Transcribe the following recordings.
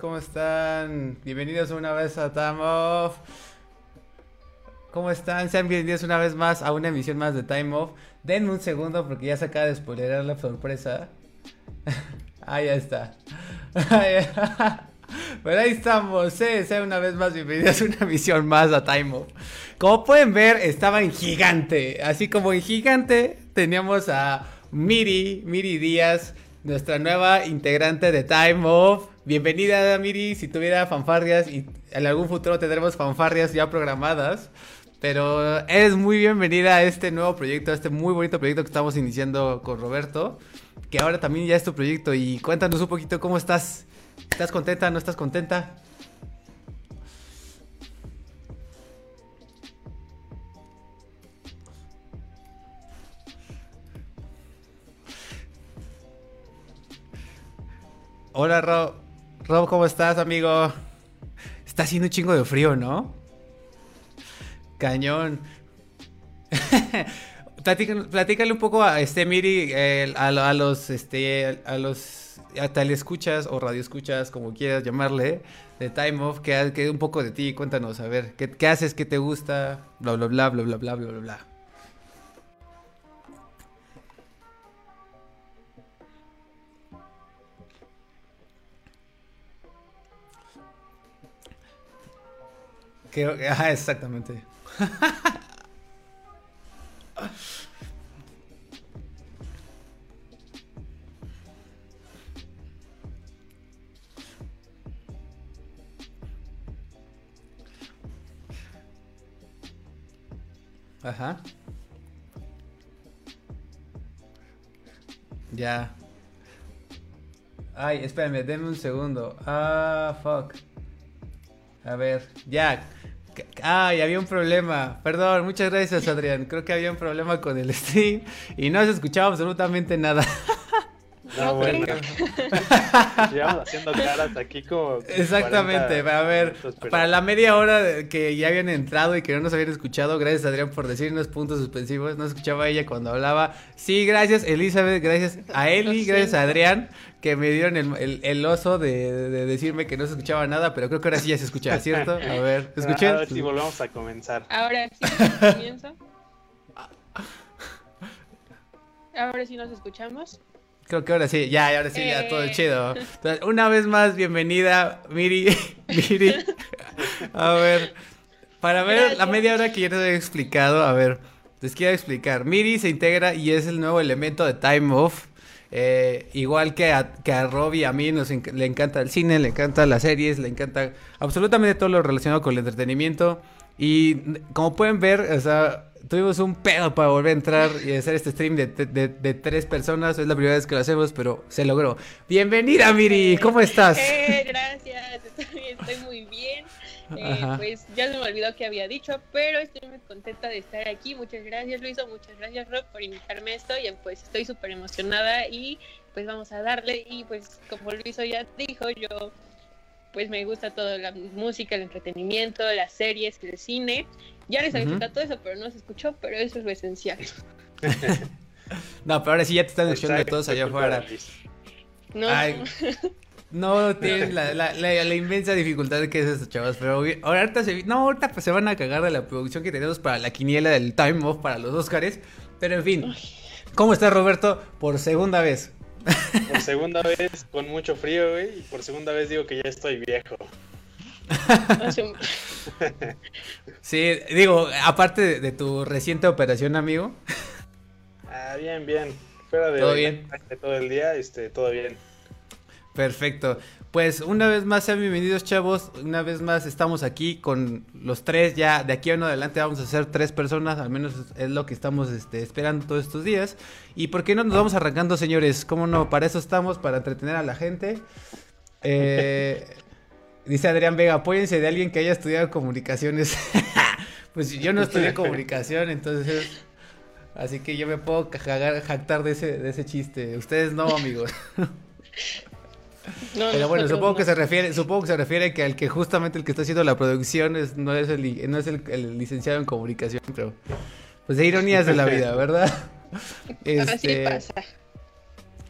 ¿Cómo están? Bienvenidos una vez a Time Off. ¿Cómo están? Sean bienvenidos una vez más a una emisión más de Time Off. Denme un segundo porque ya se acaba de spoilerar la sorpresa. ah, ya está. Pero ahí estamos, sean una vez más bienvenidos a una emisión más a Time Off. Como pueden ver, estaba en gigante. Así como en gigante teníamos a Miri, Miri Díaz, nuestra nueva integrante de Time Off. Bienvenida, Miri. Si tuviera fanfarrias y en algún futuro tendremos fanfarrias ya programadas. Pero eres muy bienvenida a este nuevo proyecto, a este muy bonito proyecto que estamos iniciando con Roberto. Que ahora también ya es tu proyecto. Y cuéntanos un poquito cómo estás. ¿Estás contenta? ¿No estás contenta? Hola, Rob. Rob, ¿cómo estás, amigo? Está haciendo un chingo de frío, ¿no? Cañón. platícale, un poco a este Miri, a, los este a los a escuchas o radio escuchas, como quieras llamarle, de Time Off, que, un poco de ti, cuéntanos, a ver, ¿qué, qué haces, qué te gusta? Bla bla bla bla bla bla bla bla. Ah, exactamente. Ajá. Ya. Ay, espérame, denme un segundo. Ah, fuck. A ver, ya. Ay, había un problema. Perdón, muchas gracias, Adrián. Creo que había un problema con el stream y no se escuchaba absolutamente nada. No, bueno. Llevamos haciendo caras aquí como. Exactamente. a ver, para la media hora que ya habían entrado y que no nos habían escuchado, gracias Adrián por decirnos puntos suspensivos. No escuchaba ella cuando hablaba. Sí, gracias Elizabeth, gracias a Eli, gracias a Adrián, que me dieron el, oso de, decirme que no se escuchaba nada, pero creo que ahora sí ya se escucha, ¿cierto? A ver, ¿escuché? A ver si volvemos a comenzar. Ahora sí, comienzo. Ahora sí nos escuchamos. Creo que ahora sí, ya, ahora sí, ya todo eh. chido. una vez más, bienvenida, Miri. Miri. A ver, para ver la media hora que ya te he explicado, a ver, les quiero explicar. Miri se integra y es el nuevo elemento de Time Off. Eh, igual que a, que a Rob y a mí nos le encanta el cine, le encanta las series, le encanta absolutamente todo lo relacionado con el entretenimiento. Y como pueden ver, o sea, tuvimos un pedo para volver a entrar y hacer este stream de, de, tres personas. Es la primera vez que lo hacemos, pero se logró. Bienvenida, Miri. ¿Cómo estás? Eh, gracias. Estoy, muy bien. Eh, pues ya se me olvidó que había dicho, pero estoy muy contenta de estar aquí. Muchas gracias, Luiso. Muchas gracias, Rob, por invitarme a esto. Y pues estoy súper emocionada y pues vamos a darle. Y pues como Luiso ya dijo, yo pues me gusta toda la música, el entretenimiento, las series, el cine. Ya les había uh todo eso, pero no se escuchó, pero eso es lo esencial. no, pero ahora sí ya te están escuchando todos allá afuera. No. no tienes la, la, la, inmensa dificultad que es esto, chavos. Pero ahorita se, no, ahorita pues se van a cagar de la producción que tenemos para la quiniela del Time Off para los Oscars. Pero en fin, ¿cómo está Roberto? Por segunda vez. Por segunda vez con mucho frío, güey. Y por segunda vez digo que ya estoy viejo. sí, digo, aparte de, tu reciente operación, amigo. Ah, bien, bien. Fuera de todo bien. Todo el día, este, todo bien. Perfecto. Pues una vez más sean bienvenidos chavos, una vez más estamos aquí con los tres, ya de aquí en adelante vamos a ser tres personas, al menos es lo que estamos este, esperando todos estos días. ¿Y por qué no nos vamos arrancando señores? ¿Cómo no? Para eso estamos, para entretener a la gente. Eh, dice Adrián Vega, apóyense de alguien que haya estudiado comunicaciones. pues yo no estudié comunicación, entonces... Así que yo me puedo jactar de ese, de ese chiste. Ustedes no, amigos. Pero bueno, supongo que se refiere, supongo que se refiere que al que justamente el que está haciendo la producción es, no es el no es el, licenciado en comunicación, pero pues de ironías de la vida, ¿verdad? Este, Así pasa.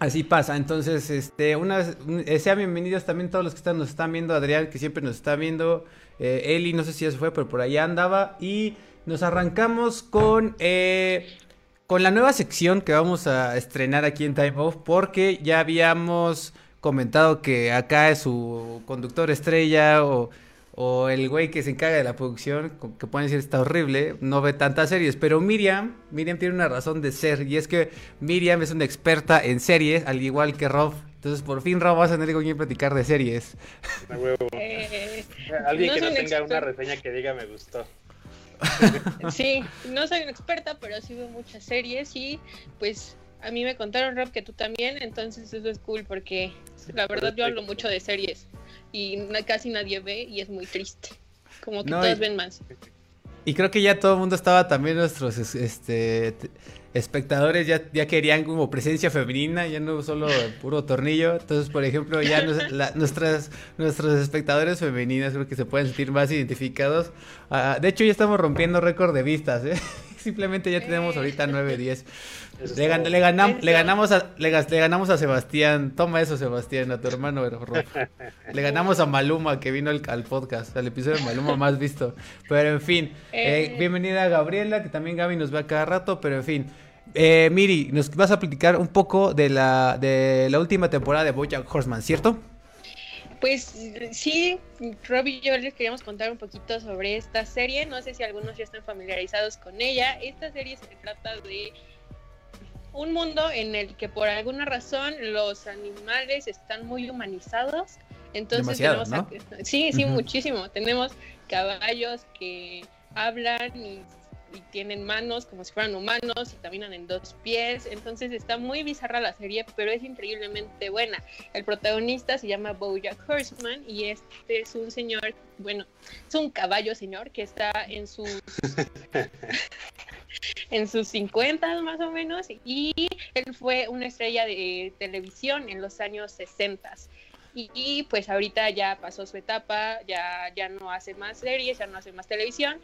Así pasa, entonces, este, eh, sean bienvenidos también todos los que están, nos están viendo, Adrián, que siempre nos está viendo, eh, Eli, no sé si ya se fue, pero por allá andaba, y nos arrancamos con, eh, con la nueva sección que vamos a estrenar aquí en Time Off, porque ya habíamos comentado que acá es su conductor estrella o o el güey que se encarga de la producción, que pueden decir está horrible, no ve tantas series, pero Miriam, Miriam tiene una razón de ser y es que Miriam es una experta en series, al igual que Rob. Entonces, por fin, Rob, vas a tener con quien platicar de series. Eh, Alguien que no tenga una reseña que diga me gustó. Sí, no soy una experta, pero sí veo muchas series y pues a mí me contaron, Rob, que tú también, entonces eso es cool porque la verdad yo hablo mucho de series y casi nadie ve y es muy triste. Como que todos ven más. Y creo que ya todo el mundo estaba también nuestros este espectadores ya, ya querían como presencia femenina, ya no solo puro tornillo. Entonces, por ejemplo, ya nuestras, nuestros espectadores femeninas creo que se pueden sentir más identificados. Ah, de hecho, ya estamos rompiendo récord de vistas, ¿eh? Simplemente ya tenemos ahorita 9, 10. Le, le, ganamos a, le, ganamos a Sebastián. Toma eso, Sebastián, a tu hermano. Le ganamos a Maluma, que vino al, podcast, al episodio de Maluma más visto. Pero en fin, eh, eh. bienvenida a Gabriela, que también Gaby nos ve a cada rato. Pero en fin, eh, Miri, nos vas a platicar un poco de la, de la última temporada de Bojack Horseman, ¿cierto? Pues sí, Rob y yo les queríamos contar un poquito sobre esta serie. No sé si algunos ya están familiarizados con ella. Esta serie se trata de un mundo en el que por alguna razón los animales están muy humanizados. Entonces tenemos sí, sí, muchísimo. Tenemos caballos que hablan y y tienen manos como si fueran humanos y caminan en dos pies. Entonces está muy bizarra la serie, pero es increíblemente buena. El protagonista se llama Bojack Horseman y este es un señor, bueno, es un caballo señor que está en sus en sus 50 más o menos y él fue una estrella de televisión en los años 60 y, pues ahorita ya pasó su etapa, ya, ya no hace más series, ya no hace más televisión,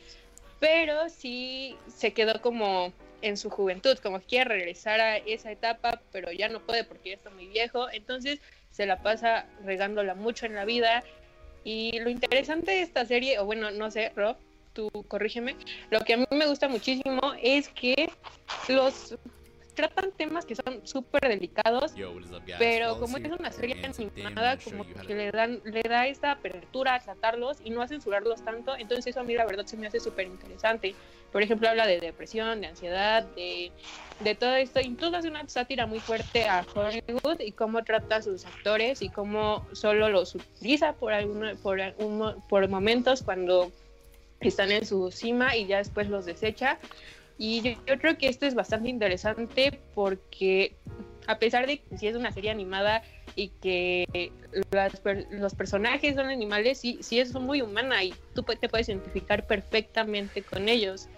pero sí se quedó como en su juventud, como quiere regresar a esa etapa, pero ya no puede porque ya está muy viejo, entonces se la pasa regándola mucho en la vida. Y lo interesante de esta serie, o bueno, no sé, Rob, tú corrígeme, lo que a mí me gusta muchísimo es que los tratan temas que son súper delicados, pero como es una serie animada, como que le dan le da esta apertura a tratarlos y no a censurarlos tanto, entonces eso a mí la verdad se me hace súper interesante. Por ejemplo, habla de depresión, de ansiedad, de, de todo esto, incluso hace una sátira muy fuerte a Hollywood y cómo trata a sus actores y cómo solo los utiliza por, alguno, por, por momentos cuando están en su cima y ya después los desecha. Y yo, creo que esto es bastante interesante porque a pesar de que si es una serie animada y que los personajes son animales, sí, sí es muy humana y tú te puedes identificar perfectamente con ellos.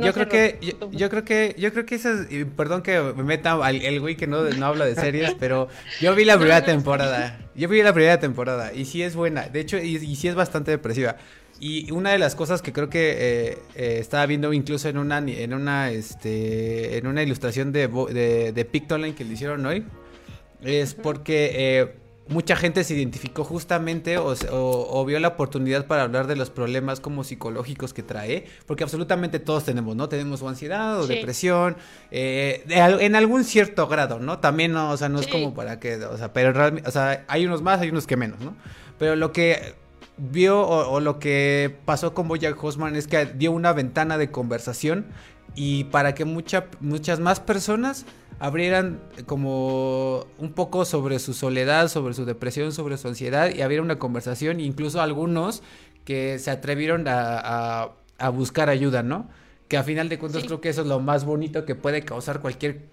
yo creo que yo, creo que yo creo que eso es, perdón que me meta el güey que no, no habla de series, pero yo vi la primera temporada. Yo vi la primera temporada y sí es buena. De hecho, y, y sí es bastante depresiva. Y una de las cosas que creo que eh, eh, estaba viendo incluso en una en una este en una ilustración de, de, Pictoline que le hicieron hoy es porque eh, mucha gente se identificó justamente o, vio la oportunidad para hablar de los problemas como psicológicos que trae, porque absolutamente todos tenemos, ¿no? Tenemos o ansiedad o depresión, en algún cierto grado, ¿no? También, no, o sea, no es como para que, o sea, pero realmente, o sea, hay unos más, hay unos que menos, ¿no? Pero lo que vio o, lo que pasó con Bojack Horseman es que dio una ventana de conversación y para que mucha, muchas más personas abrieran como un poco sobre su soledad, sobre su depresión, sobre su ansiedad y abriera una conversación, incluso algunos que se atrevieron a, a, buscar ayuda, ¿no? Que a final de cuentas creo que eso es lo más bonito que puede causar cualquier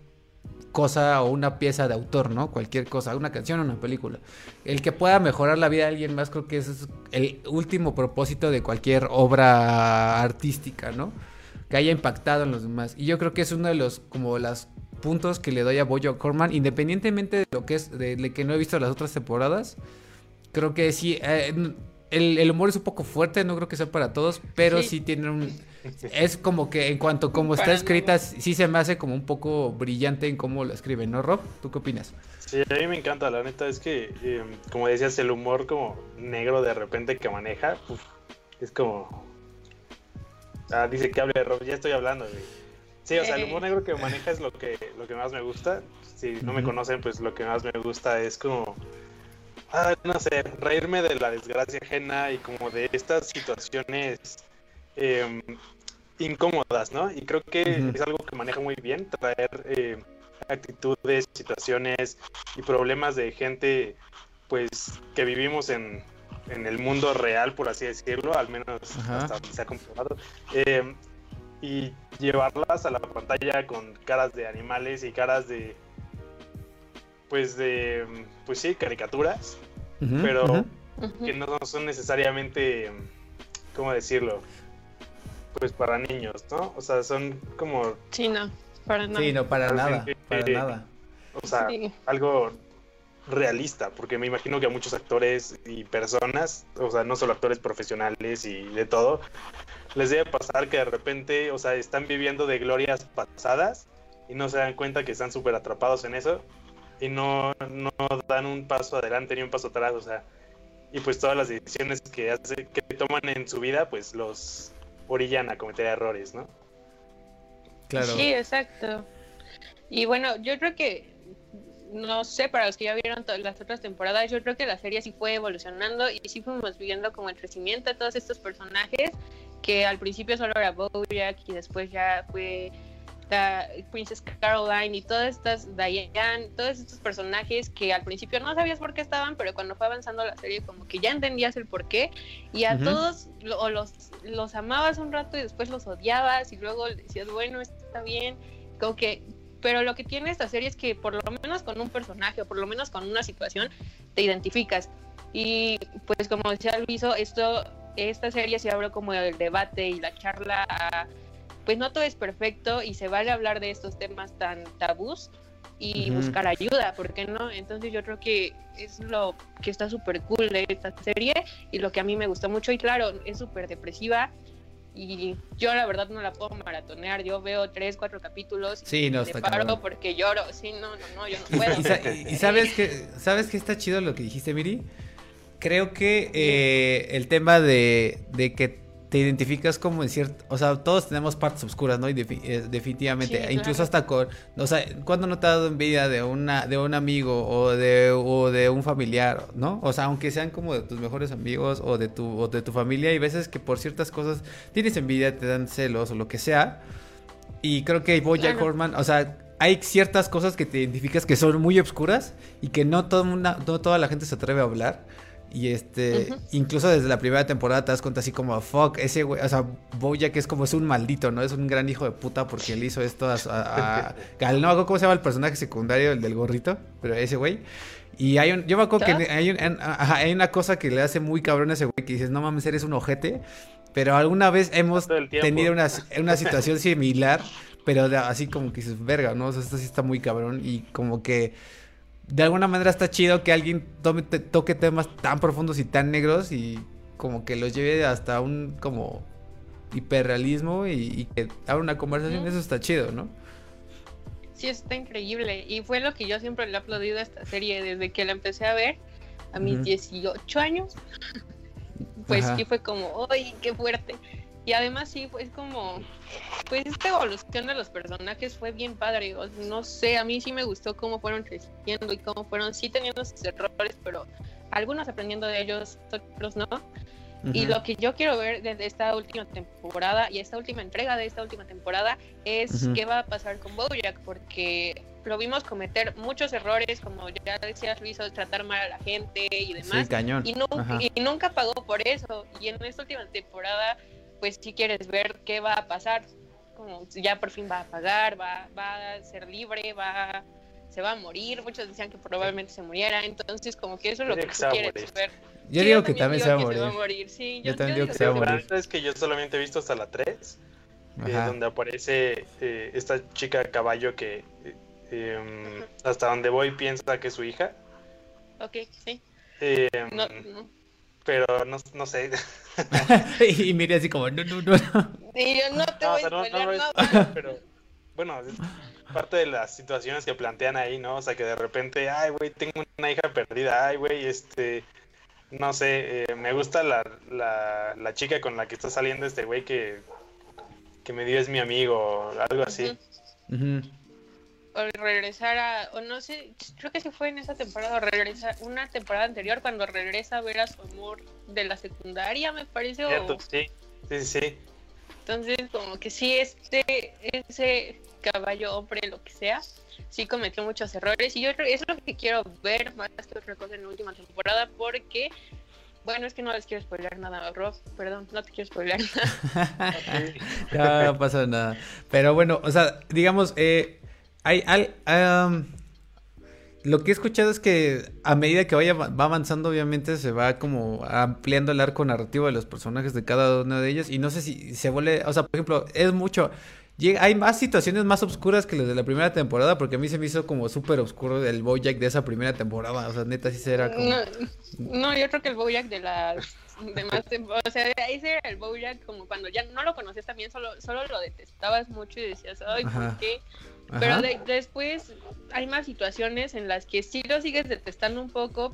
cosa o una pieza de autor, ¿no? Cualquier cosa, una canción o una película. El que pueda mejorar la vida de alguien más, creo que ese es el último propósito de cualquier obra artística, ¿no? Que haya impactado en los demás. Y yo creo que es uno de los, como las puntos que le doy a Boyo Corman, independientemente de lo que es, de, que no he visto las otras temporadas. Creo que sí, eh, el, humor es un poco fuerte, no creo que sea para todos, pero sí, tiene un... Es como que en cuanto como está escrita, sí se me hace como un poco brillante en cómo lo escriben, ¿no, Rob? ¿Tú qué opinas? Sí, a mí me encanta, la neta es que, em, como decías, el humor como negro de repente que maneja, es como... Ah, dice que hable Rob, ya estoy hablando, Sí, o sea, el humor negro que maneja es lo que, lo que más me gusta. Si no me conocen, pues lo que más me gusta es como ah, no sé, reírme de la desgracia ajena y como de estas situaciones em, incómodas, ¿no? Y creo que es algo que maneja muy bien, traer eh, actitudes, situaciones y problemas de gente, pues, que vivimos en, en el mundo real, por así decirlo, al menos hasta donde se ha comprobado. Em, y llevarlas a la pantalla con caras de animales y caras de pues de, pues sí, caricaturas, pero que no son necesariamente, ¿cómo decirlo? Pues para niños, ¿no? O sea, son como... Sí, no, para nada. Sí, no, para nada, para nada. O sea, algo realista, porque me imagino que a muchos actores y personas, o sea, no solo actores profesionales y de todo, les debe pasar que de repente, o sea, están viviendo de glorias pasadas y no se dan cuenta que están súper atrapados en eso y no, no dan un paso adelante ni un paso atrás, o sea, y pues todas las decisiones que, hace, que toman en su vida, pues los orillan a cometer errores, ¿no? Claro. Sí, exacto. Y bueno, yo creo que, no sé, para los que ya vieron todas las otras temporadas, yo creo que la serie sí fue evolucionando y sí fuimos viendo como el crecimiento de todos estos personajes, que al principio solo era Bojack y después ya fue Princess Caroline y todas estas Diane, todos estos personajes que al principio no sabías por qué estaban, pero cuando fue avanzando la serie como que ya entendías el por qué. Y a todos o los, los amabas un rato y después los odiabas y luego decías, bueno, está bien, como que pero lo que tiene esta serie es que por lo menos con un personaje o por lo menos con una situación te identificas. Y pues como decía Luiso, esto, esta serie se abre como el debate y la charla a pues no todo es perfecto y se vale hablar de estos temas tan tabús y buscar ayuda, ¿por qué no? Entonces yo creo que es lo que está súper cool de esta serie y lo que a mí me gustó mucho y claro, es súper depresiva y yo la verdad no la puedo maratonear, yo veo tres, cuatro capítulos sí, no, y está paro porque lloro, sí, no, no, no, yo no puedo. y, sabes que sabes que está chido lo que dijiste, Miri. Creo que eh, el tema de, de que te identificas como en cierto, o sea, todos tenemos partes oscuras, ¿no? Y eh, definitivamente, incluso hasta con, o sea, cuando no te ha dado envidia de una, de un amigo o de, o de un familiar, ¿no? O sea, aunque sean como de tus mejores amigos o de tu, o de tu familia, hay veces que por ciertas cosas tienes envidia, te dan celos o lo que sea. Y creo que Bojack Horman, o sea, hay ciertas cosas que te identificas que son muy oscuras y que no, todo no toda la gente se atreve a hablar. Y este, incluso desde la primera temporada te das cuenta así como, fuck, ese güey, o sea, Bojack es como es un maldito, ¿no? Es un gran hijo de puta porque él hizo esto a, a, a no me cómo se llama el personaje secundario, el del gorrito, pero ese güey. Y hay un, yo me acuerdo que hay, hay, una cosa que le hace muy cabrón a ese güey que dices, no mames, eres un ojete. Pero alguna vez hemos tenido una, una situación similar, pero así como que dices, verga, ¿no? O sea, esto sí está muy cabrón y como que de alguna manera está chido que alguien toque temas tan profundos y tan negros y como que los lleve hasta un como hiperrealismo y, que abra una conversación, eso está chido, ¿no? Sí, está increíble. Y fue lo que yo siempre le he aplaudido a esta serie desde que la empecé a ver a mis 18 años. Pues sí fue como, ¡ay, qué fuerte! Y además sí, pues como, pues esta evolución de los personajes fue bien padre. no sé, a mí sí me gustó cómo fueron creciendo y cómo fueron, sí teniendo sus errores, pero algunos aprendiendo de ellos, otros no. Y lo que yo quiero ver desde esta última temporada y esta última entrega de esta última temporada es qué va a pasar con Bojack, porque lo vimos cometer muchos errores, como ya decías, Luis, tratar mal a la gente y demás. Y, y nunca pagó por eso. Y en esta última temporada pues si quieres ver qué va a pasar, como ya por fin va a pagar, va, va a ser libre, va se va a morir, muchos decían que probablemente se muriera, entonces como que eso es lo que tú quieres ver. Yo digo que también se va, a morir. Sí, yo, también digo que se va a morir. Es que yo solamente he visto hasta la 3, eh, donde aparece eh, esta chica caballo que eh, em, hasta donde voy piensa que es su hija. Ok, sí. Em, no, no pero no, no sé. y mire así como, no, no, no. Y yo no te voy a no, nada. Pero, bueno, parte de las situaciones que plantean ahí, ¿no? O sea, que de repente, ay, güey, tengo una hija perdida, ay, güey, este, no sé, eh, me gusta la, la, la, chica con la que está saliendo este güey que, que me dio es mi amigo, algo así. O regresar a, o no sé, creo que sí fue en esa temporada, o regresar, una temporada anterior, cuando regresa a ver a su amor de la secundaria, me parece. o... sí, sí, sí. Entonces, como que sí, este, ese caballo, hombre, lo que sea, sí cometió muchos errores. Y yo es lo que quiero ver más que otra cosa en la última temporada, porque, bueno, es que no les quiero spoiler nada, Rob, perdón, no te quiero spoiler nada. no, pasa nada. Pero bueno, o sea, digamos, eh, hay, hay lo que he escuchado es que a medida que vaya va avanzando, obviamente se va como ampliando el arco narrativo de los personajes de cada uno de ellos. Y no sé si se vuelve, o sea, por ejemplo, es mucho hay más situaciones más oscuras que las de la primera temporada, porque a mí se me hizo como súper oscuro el Bojack de esa primera temporada. O sea, neta, sí se era como. No, yo creo que el Bojack de las demás temporadas. O sea, ese era el Bojack como cuando ya no lo conocías también, solo, solo lo detestabas mucho y decías, ay, ¿por qué? Pero después hay más situaciones en las que sí lo sigues detestando un poco,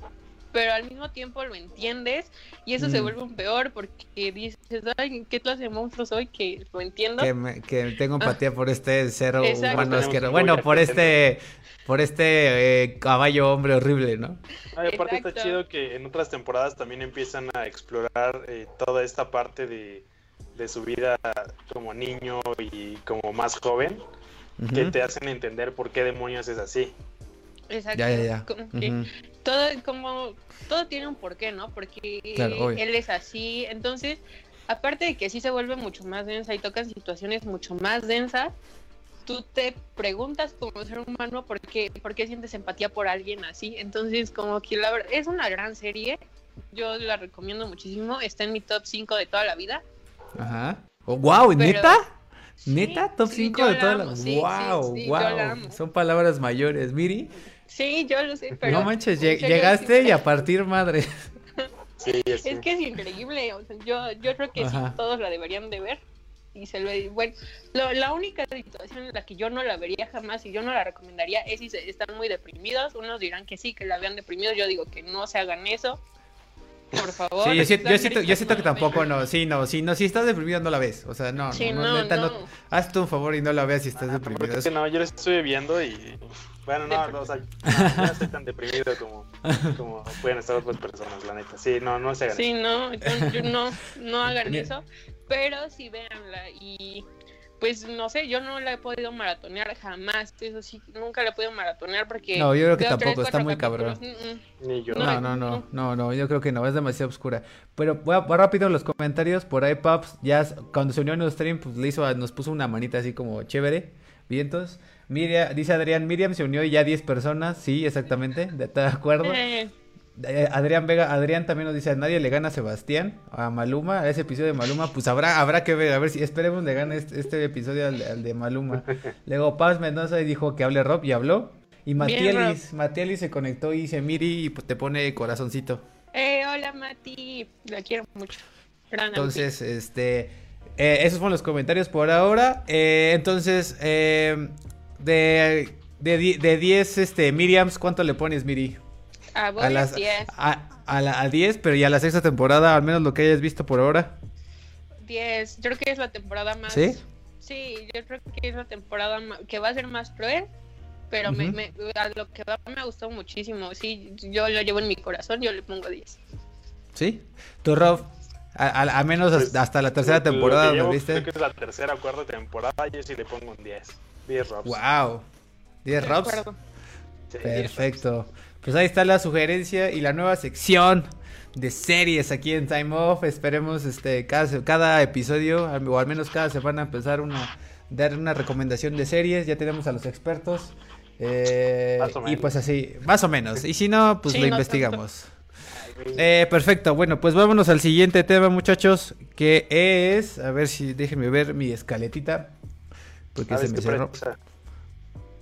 pero al mismo tiempo lo entiendes y eso se mm. vuelve un peor porque dices, ay, ¿qué clase de monstruo soy que lo entiendo? Que, tengo empatía por este cero humano asqueroso. Bueno, por este por este eh, caballo hombre horrible, ¿no? aparte está chido que en otras temporadas también empiezan a explorar eh, toda esta parte de, de su vida como niño y como más joven, que te hacen entender por qué demonios es así. Exacto. Ya, ya, ya. todo, como, todo tiene un porqué, ¿no? Porque él es así. Entonces, aparte de que sí se vuelve mucho más densa y tocan situaciones mucho más densas, tú te preguntas como ser humano por qué, por qué sientes empatía por alguien así. Entonces, como que la verdad, es una gran serie. Yo la recomiendo muchísimo. Está en mi top 5 de toda la vida. Ajá. Oh, wow, ¿neta? ¿Neta? ¿Top 5 de toda la vida? wow, wow. Son palabras mayores. Miri. Sí, yo lo sé, pero... No manches, llegaste y a partir madre. Sí, es que es increíble, o sea, yo, yo creo que sí, todos la deberían de ver. Y se lo bueno, la única situación en la que yo no la vería jamás y yo no la recomendaría es si están muy deprimidos. Unos dirán que sí, que la vean deprimido. Yo digo que no se hagan eso. Por favor. Sí, yo, siento, yo, siento, que tampoco, no. Sí, no, sí, no, si estás deprimido no la ves. O sea, no, no, no, neta, no. Hazte un favor y no la veas si estás deprimido. no, yo la estuve viendo y bueno, no, no, o sea, no estoy tan deprimido como, como pueden estar otras personas, la neta. Sí, no, no se hagan Sí, no, yo, no, no hagan eso, pero sí véanla y pues no sé, yo no la he podido maratonear jamás, eso sí, nunca la he podido maratonear porque... No, yo creo que tampoco, está muy cabrón. Ni yo. No, no, no, no, no, yo creo que no, es demasiado oscura. Pero voy, a, voy rápido en los comentarios, por ahí Paps ya cuando se unió a nuestro stream, pues le hizo, nos puso una manita así como chévere, vientos. Miriam, dice Adrián, Miriam se unió y ya 10 personas, sí, exactamente, de, de acuerdo. Eh. Adrián Vega, Adrián también nos dice, a nadie le gana a Sebastián, a Maluma, a ese episodio de Maluma, pues habrá, habrá que ver, a ver si esperemos le gane este, este episodio al, de Maluma. Luego Paz Mendoza dijo que hable Rob y habló. Y Matielis, Matielis se conectó y dice Miri y pues te pone corazoncito. Eh, hola Mati, la quiero mucho. Entonces, este, eh, esos fueron los comentarios por ahora. Eh, entonces, eh, de, de, 10 este, Miriams, ¿cuánto le pones, Miri? Ah, a, las, 10. A, a, 10, pero ya la sexta temporada, al menos lo que hayas visto por ahora. 10, yo creo que es la temporada más... ¿Sí? Sí, yo creo que es la temporada que va a ser más cruel, pero me, a lo que va me gustó muchísimo. Sí, yo lo llevo en mi corazón, yo le pongo 10. ¿Sí? ¿Tú, Rob? A, menos pues, hasta la tercera temporada, ¿lo viste? Creo que es la tercera o cuarta temporada, yo sí le pongo un 10. 10 Robs. ¡Wow! 10 Robs. Perfecto. Pues ahí está la sugerencia y la nueva sección de series aquí en Time Off. Esperemos este cada, cada episodio, o al menos cada semana, empezar una dar una recomendación de series. Ya tenemos a los expertos. Eh, y pues así, más o menos. Y si no, pues lo investigamos. Eh, perfecto, bueno, pues vámonos al siguiente tema, muchachos, que es, a ver si déjenme ver mi escaletita, porque se me cerró.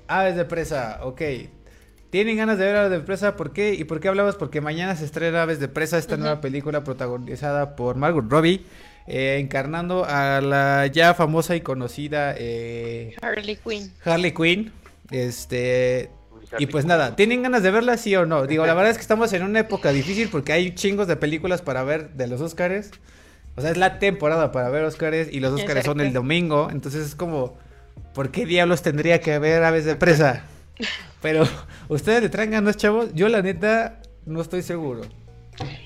Aves de presa, ok. ¿Tienen ganas de ver Aves de Presa? ¿Por qué? ¿Y por qué hablamos? Porque mañana se estrena Aves de Presa, esta nueva película protagonizada por Margot Robbie, eh, encarnando a la ya famosa y conocida eh, Harley Quinn. Harley Quinn. Este. y pues nada, ¿tienen ganas de verla, sí o no? Digo, la verdad es que estamos en una época difícil porque hay chingos de películas para ver de los Oscars. O sea, es la temporada para ver Oscars y los Oscars son el domingo. Entonces es como, ¿por qué diablos tendría que haber aves de presa? Pero, ¿ustedes le traen ganas, chavos? Yo, la neta, no estoy seguro.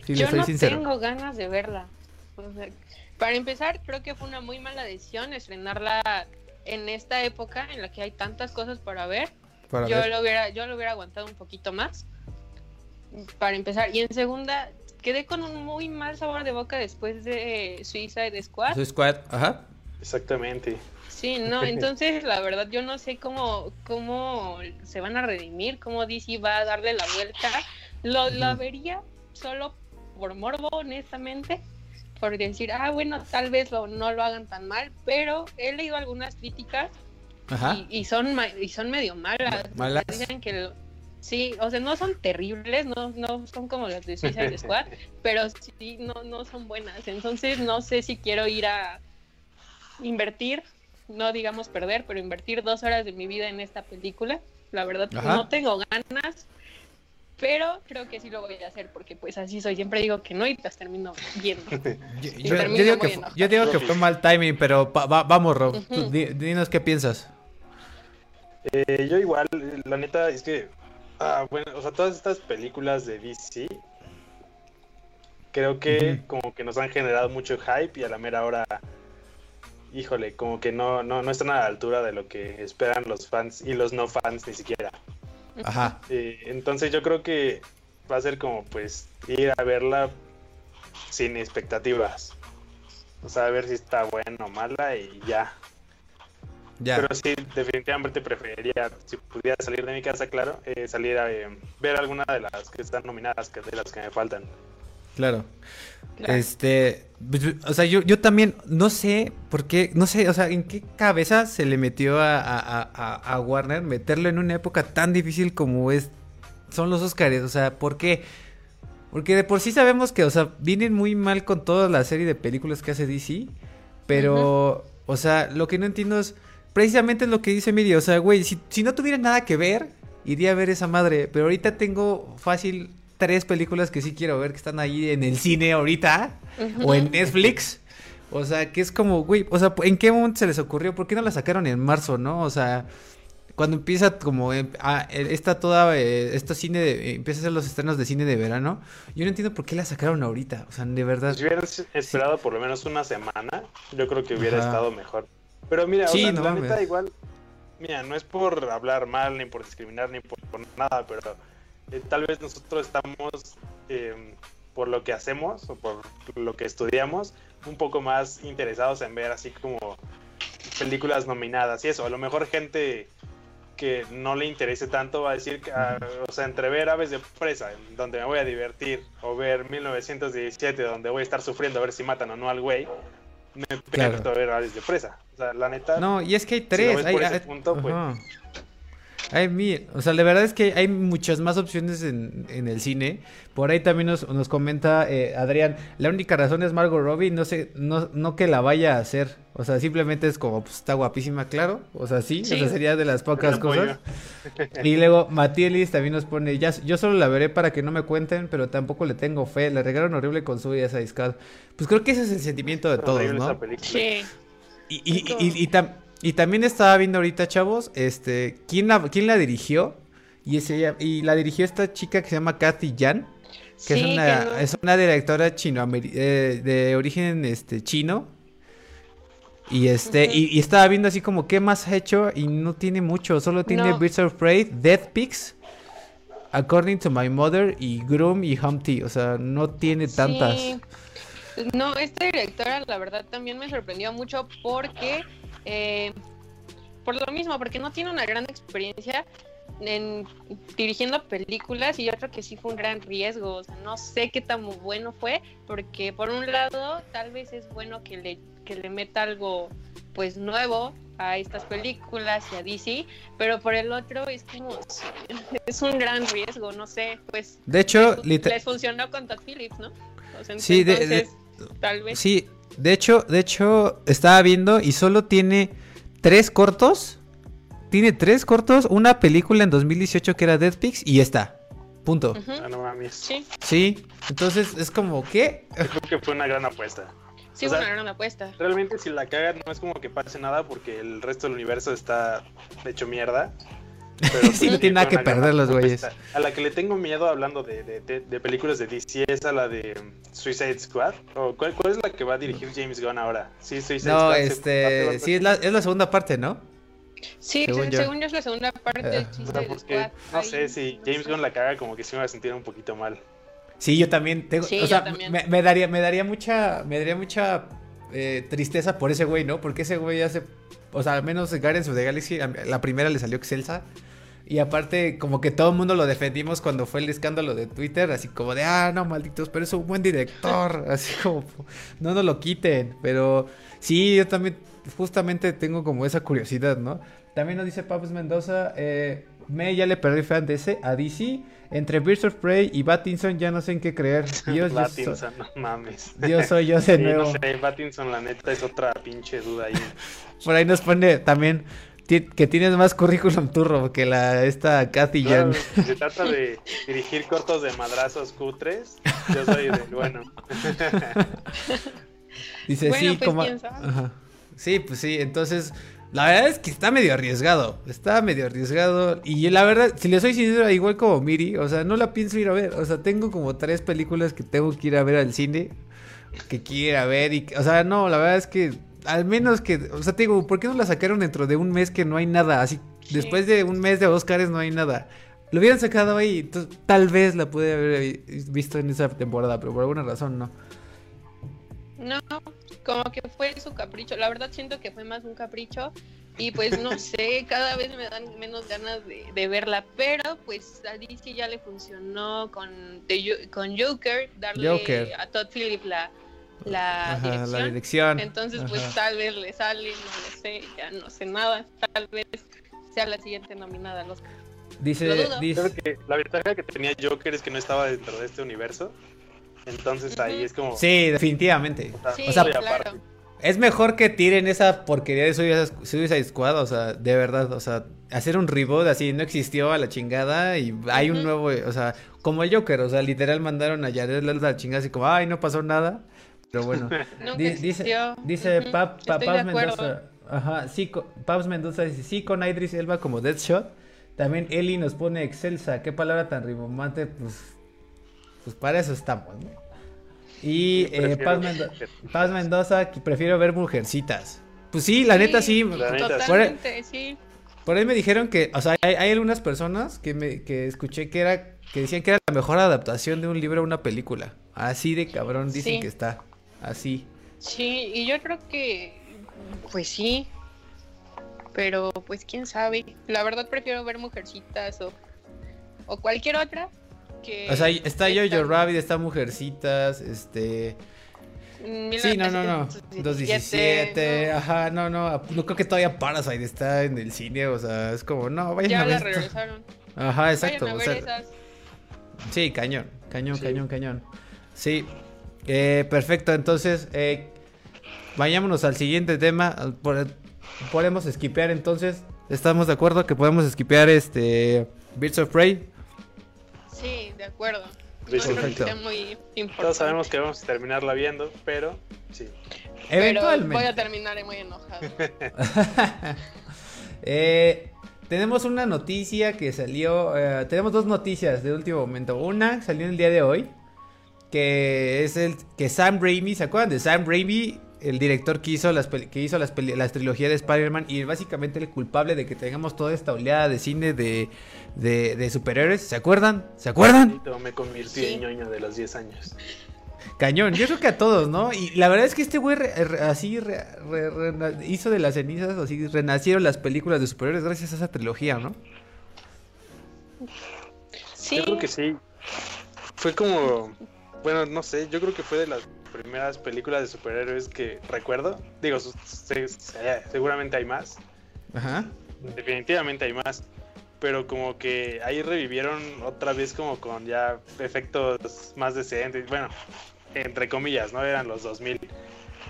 Yo no tengo ganas de verla. para empezar, creo que fue una muy mala decisión estrenarla en esta época en la que hay tantas cosas para ver. yo, Lo hubiera, yo lo hubiera aguantado un poquito más. Para empezar. Y en segunda, quedé con un muy mal sabor de boca después de Suicide Squad. Suicide Squad, ajá. Exactamente. Sí, no, entonces la verdad yo no sé cómo, cómo se van a redimir, cómo DC va a darle la vuelta. Lo, lo vería solo por morbo, honestamente, por decir, ah, bueno, tal vez no lo hagan tan mal, pero he leído algunas críticas Y, son y son medio malas. ¿Malas? Dicen que sí, o sea, no son terribles, no, no son como las de Suicide Squad, pero sí no, no son buenas. Entonces no sé si quiero ir a invertir no digamos perder, pero invertir dos horas de mi vida en esta película. La verdad, no tengo ganas, pero creo que sí lo voy a hacer porque pues así soy. Siempre digo que no y las termino viendo. yo, digo que, yo, digo que, fue mal timing, pero vamos, Rob, dinos qué piensas. Eh, yo igual, la neta es que, ah, bueno, o sea, todas estas películas de DC, creo que como que nos han generado mucho hype y a la mera hora híjole, como que no, no, no están a la altura de lo que esperan los fans y los no fans ni siquiera. Ajá. Eh, entonces yo creo que va a ser como pues ir a verla sin expectativas. O sea, a ver si está buena o mala y ya. Ya. Pero sí, definitivamente preferiría, si pudiera salir de mi casa, claro, eh, salir a eh, ver alguna de las que están nominadas, que de las que me faltan. Claro. Este, pues, o sea, yo, yo también no sé por qué, no sé, o sea, en qué cabeza se le metió a, a, Warner meterlo en una época tan difícil como es, son los Oscars, o sea, ¿por qué? Porque de por sí sabemos que, o sea, vienen muy mal con toda la serie de películas que hace DC, pero, o sea, lo que no entiendo es precisamente lo que dice Miri, o sea, güey, si, si no tuviera nada que ver, iría a ver esa madre, pero ahorita tengo fácil tres películas que sí quiero ver que están ahí en el cine ahorita o en Netflix. O sea, que es como, güey, o sea, ¿en qué momento se les ocurrió? ¿Por qué no la sacaron en marzo, no? O sea, cuando empieza como eh, está toda eh, esta cine de, empieza a hacer los estrenos de cine de verano yo no entiendo por qué la sacaron ahorita o sea de verdad si hubieran esperado por lo menos una semana yo creo que hubiera estado mejor pero mira o sea, la neta igual mira no es por hablar mal ni por discriminar ni por nada pero eh, tal vez nosotros estamos, em, por lo que hacemos o por lo que estudiamos, un poco más interesados en ver así como películas nominadas y eso. A lo mejor gente que no le interese tanto va a decir, que, ah, o sea, entre ver Aves de Presa, donde me voy a divertir, o ver 1917, donde voy a estar sufriendo a ver si matan o no al güey, me claro. a ver Aves de Presa. O sea, la neta. No, y es que hay tres. hay, punto, pues, hay mil, o sea, la verdad es que hay muchas más opciones en, en el cine. Por ahí también nos, nos comenta eh, Adrián, la única razón es Margot Robbie, no sé, no, no que la vaya a hacer. O sea, simplemente es como, pues está guapísima, claro. O sea, sí, sí. sería de las pocas cosas. y luego Matielis también nos pone, ya, yo solo la veré para que no me cuenten, pero tampoco le tengo fe. Le regaron horrible con su y esa discada. Pues creo que ese es el sentimiento de todos, ¿no? Sí. Y, y, y, y, y también estaba viendo ahorita, chavos, este, quién la, quién la dirigió. Y, ese, y la dirigió esta chica que se llama Kathy Jan, que, es, una, es una directora chino eh, de origen este, chino. Y este, y, estaba viendo así como qué más ha hecho y no tiene mucho, solo tiene no. Birds of Prey, Death Pigs, According to My Mother y Groom y Humpty, o sea, no tiene tantas. No, esta directora la verdad también me sorprendió mucho porque eh, por lo mismo, porque no tiene una gran experiencia en dirigiendo películas y yo creo que sí fue un gran riesgo. O sea, no sé qué tan bueno fue, porque por un lado tal vez es bueno que le, que le meta algo pues nuevo a estas películas y a DC, pero por el otro es como es un gran riesgo, no sé, pues de hecho les, les funcionó con Todd Phillips, ¿no? O sea, sí, de, tal vez. Sí, de hecho, de hecho estaba viendo y solo tiene tres cortos. Tiene tres cortos, una película en 2018 que era Dead Pigs y está. Punto. Ah, no mames. Sí. Sí, entonces es como, ¿qué? Creo que fue una gran apuesta. Sí, o sea, una gran apuesta. Realmente si la cagan no es como que pase nada porque el resto del universo está hecho mierda. Pero sí, no tiene nada que perder los güeyes. A la que le tengo miedo hablando de, de, de, películas de DC es a la de Suicide Squad. ¿O cuál, cuál, es la que va a dirigir James Gunn ahora? Sí, Suicide no, Squad. No, este, sí, es la, es la segunda parte, ¿no? Sí, según, yo. según yo es la segunda parte uh, Squad. No sé, si James Gunn la caga como que sí me va a sentir un poquito mal. Sí, yo también tengo, sí, o sea, también. Me, me, daría, me daría mucha, me daría mucha eh, tristeza por ese güey, ¿no? Porque ese güey hace, o sea, al menos en Guardians of the Galaxy, la primera le salió excelsa. Y aparte, como que todo el mundo lo defendimos cuando fue el escándalo de Twitter, así como de, ah, no, malditos, pero es un buen director, así como, no nos lo quiten. Pero sí, yo también justamente tengo como esa curiosidad, ¿no? También nos dice Papas Mendoza, eh, me ya le perdí fan de ese a DC. Entre Birds of Prey y Battinson ya no sé en qué creer. Dios, Battinson, so, no mames. Dios soy yo de sí, nuevo. No sé, Battinson la neta es otra pinche duda ahí. Por ahí nos pone también que tienes más currículum turro que la esta Kathy claro, Jan. Se trata de dirigir cortos de madrazos cutres. Yo soy del bueno. Dice, bueno, sí, pues, como... Ajá. Sí, pues sí, entonces... La verdad es que está medio arriesgado. Está medio arriesgado. Y la verdad, si le soy sincero, igual como Miri, o sea, no la pienso ir a ver. O sea, tengo como tres películas que tengo que ir a ver al cine. Que quiero ir a ver. Y, o sea, no, la verdad es que al menos que, o sea, te digo, ¿por qué no la sacaron dentro de un mes que no hay nada? Así, sí. después de un mes de Oscars no hay nada. Lo hubieran sacado ahí, entonces, tal vez la pude haber visto en esa temporada, pero por alguna razón no. No, como que fue su capricho. La verdad siento que fue más un capricho y pues no sé, cada vez me dan menos ganas de, de verla, pero pues a DC ya le funcionó con, de, con Joker, darle Joker. a Todd Phillips la, la, Ajá, dirección. la dirección. Entonces, pues tal vez le sale, no lo sé, ya no sé nada. Tal vez sea la siguiente nominada a los. Dice, dice que la ventaja que tenía Joker es que no estaba dentro de este universo. Entonces ahí es como. sí, definitivamente. o sea, Sí, o sea, muy claro. aparte. Es mejor que tiren esa porquería de Suicide Squad, o sea, de verdad, o sea, hacer un reboot así, no existió a la chingada y hay un nuevo, o sea, como el Joker, o sea, literal mandaron a Jared Leto a la chingada así como, ay, no pasó nada, pero bueno. Di- dice dice Pap. Mendoza, ajá, sí, Paps Mendoza dice, sí, con Idris Elba como Deadshot. También Eli nos pone excelsa, qué palabra tan rimbombante, pues, pues para eso estamos, ¿no? Y eh, Paz, Mendo- Paz Mendoza, que prefiero ver mujercitas. Pues sí, la neta sí. La neta, sí. Totalmente, sí. Por ahí me dijeron que, o sea, hay, hay algunas personas que me que escuché que era que decían que era la mejor adaptación de un libro a una película. Así de cabrón dicen Sí. que está. Así. Sí, y yo creo que, pues sí, pero pues quién sabe. La verdad prefiero ver Mujercitas o, o cualquier otra que... O sea, está esta. Jojo Rabbit, está Mujercitas, este... Sí, no, no, no. 217, ¿no? ajá, no, no. No creo que todavía Parasite está en el cine, o sea, es como, no, vayan Ya a la ver. esto. regresaron. Ajá, exacto. Vayan a o ver sea, esas. Sí, cañón, cañón, Sí. cañón, cañón. Sí, eh, perfecto. Entonces, eh, vayámonos al siguiente tema. Podemos esquipear entonces. ¿Estamos de acuerdo que podemos esquipear este Birds of Prey? Sí, de acuerdo. Perfecto. muy. Todos sabemos que vamos a terminarla viendo, pero sí. Pero Eventualmente. voy a terminar muy enojado. Eh, tenemos una noticia que salió. eh, tenemos dos noticias de último momento. Una salió el día de hoy. Que es el que Sam Raimi. ¿Se acuerdan de Sam Raimi? El director que hizo las, que hizo las, las trilogías de Spider-Man. Y básicamente el culpable de que tengamos toda esta oleada de cine de, de, de superhéroes. ¿Se acuerdan? ¿Se acuerdan? Me convirtió Sí. en ñoño de los 10 años. Cañón, yo creo que a todos, ¿no? Y la verdad es que este güey re- re- así re- re- rena- hizo de las cenizas, así renacieron las películas de superhéroes gracias a esa trilogía, ¿no? Sí, Yo creo que sí. Fue como, bueno, no sé, yo creo que fue de las primeras películas de superhéroes que recuerdo. Digo, seguramente hay más. Ajá. Definitivamente hay más. Pero como que ahí revivieron otra vez como con ya efectos más decentes. Bueno, entre comillas, ¿no? Eran los 2000.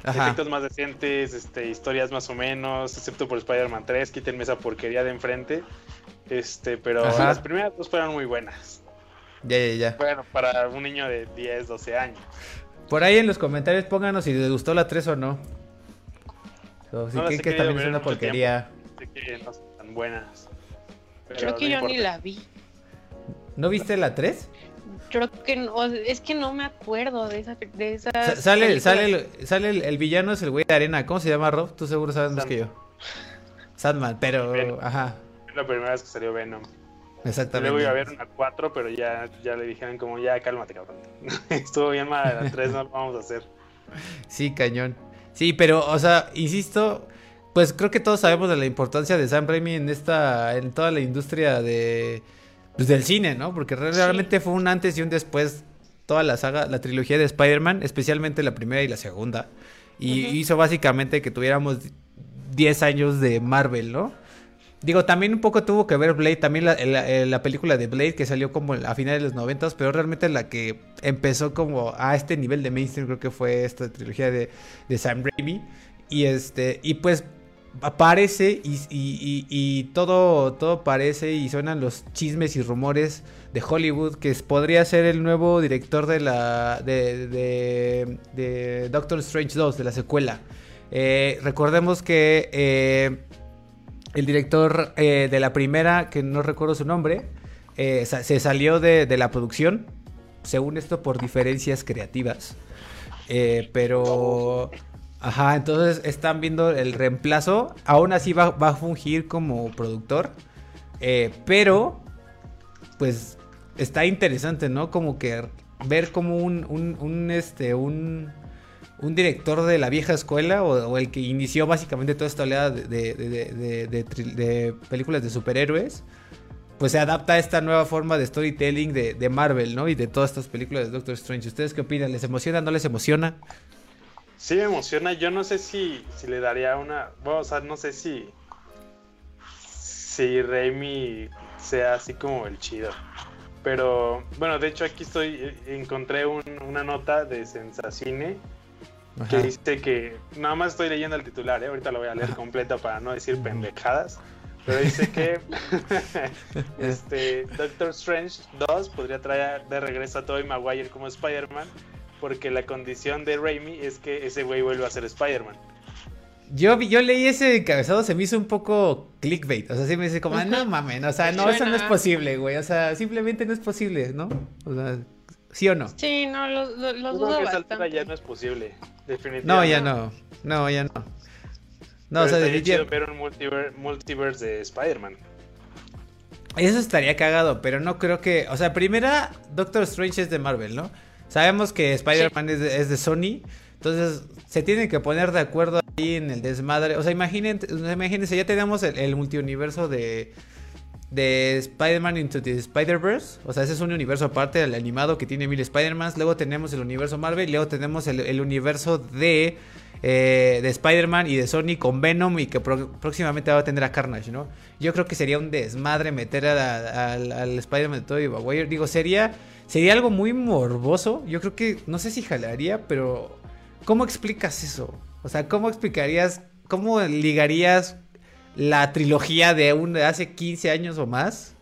Efectos más decentes, este, historias más o menos, excepto por Spider-Man 3, quítenme esa porquería de enfrente. Este, pero las primeras dos fueron muy buenas. Ya, ya, ya. Bueno, para un niño de 10, 12 años. Por ahí en los comentarios pónganos si les gustó la 3 o no. O si creen que también es una porquería. Sé que no son tan buenas. Creo que yo ni la vi. ¿No viste la 3? Creo que no, es que no me acuerdo de esa. De esa sale sale, sale el, villano, es el güey de arena. ¿Cómo se llama Rob? Tú seguro sabes más que yo. Sandman, pero. Ajá. Es la primera vez que salió Venom. Exactamente. Luego iba a ver una 4, pero ya, ya le dijeron como, ya cálmate, cabrón. Estuvo bien mala la 3, no lo vamos a hacer. Sí, cañón. Sí, pero, o sea, insisto, pues creo que todos sabemos de la importancia de Sam Raimi en esta, en toda la industria de, pues, del cine, ¿no? Porque realmente fue un antes y un después toda la saga, la trilogía de Spider-Man, especialmente la primera y la segunda. Y hizo básicamente que tuviéramos 10 años de Marvel, ¿no? Digo, también un poco tuvo que ver Blade, también la, película de Blade que salió como a finales de los noventas, pero realmente la que empezó como a este nivel de mainstream creo que fue esta trilogía de, de Sam Raimi. Y este, y pues aparece y, y, todo, todo parece y suenan los chismes y rumores de Hollywood que podría ser el nuevo director de la de, de, Doctor Strange 2, de la secuela. Eh, recordemos que eh, el director eh, de la primera, que no recuerdo su nombre, eh, se salió de, la producción, según esto, por diferencias creativas. Eh, pero... Ajá, entonces están viendo el reemplazo. Aún así va, a fungir como productor. pero, pues, está interesante, ¿no? Como que ver como un, este, un un director de la vieja escuela o, el que inició básicamente toda esta oleada de, películas de superhéroes, pues se adapta a esta nueva forma de storytelling de, Marvel, ¿no? Y de todas estas películas de Doctor Strange. ¿Ustedes qué opinan? ¿Les emociona? ¿No les emociona? Sí me emociona. Yo no sé si, si le daría una... Bueno, o sea, no sé si... Si Raimi sea así como el chido. Pero, bueno, de hecho aquí estoy... Eh, encontré una nota de Sensacine que dice que, nada más estoy leyendo el titular, ¿eh? ahorita lo voy a leer completo para no decir pendejadas, pero dice que este, Doctor Strange 2 podría traer de regreso a Tobey Maguire como Spider-Man, porque la condición de Raimi es que ese güey vuelva a ser Spider-Man. Yo, yo leí ese encabezado, se me hizo un poco clickbait. O sea, sí me dice como, no mames, o sea, no, eso no es posible, güey. O sea, simplemente no es posible, ¿no? O sea, ¿sí o no? Sí, no, lo, lo, dudo bastante. ya no es posible. No, ya no. No, ya no. No, o sea, definitivamente. ver un multiverse, de Spider-Man. Eso estaría cagado, pero no creo que. O sea, primera, Doctor Strange es de Marvel, ¿no? Sabemos que Spider-Man es, de, es, de, Sony. Entonces, se tienen que poner de acuerdo ahí en el desmadre. O sea, imagínense, imagínense ya tenemos el, el multiuniverso de, de Spider-Man Into the Spider-Verse. O sea, ese es un universo aparte del animado que tiene mil Spider-Mans. Luego tenemos el universo Marvel. Luego tenemos el, universo de, eh, de Spider-Man y de Sony con Venom. Y que próximamente va a tener a Carnage, ¿no? Yo creo que sería un desmadre meter al Spider-Man de Tobey Maguire. Digo, sería, sería algo muy morboso. Yo creo que, no sé si jalaría, pero ¿cómo explicas eso? O sea, ¿cómo explicarías, cómo ligarías la trilogía de, un, hace 15 años o más.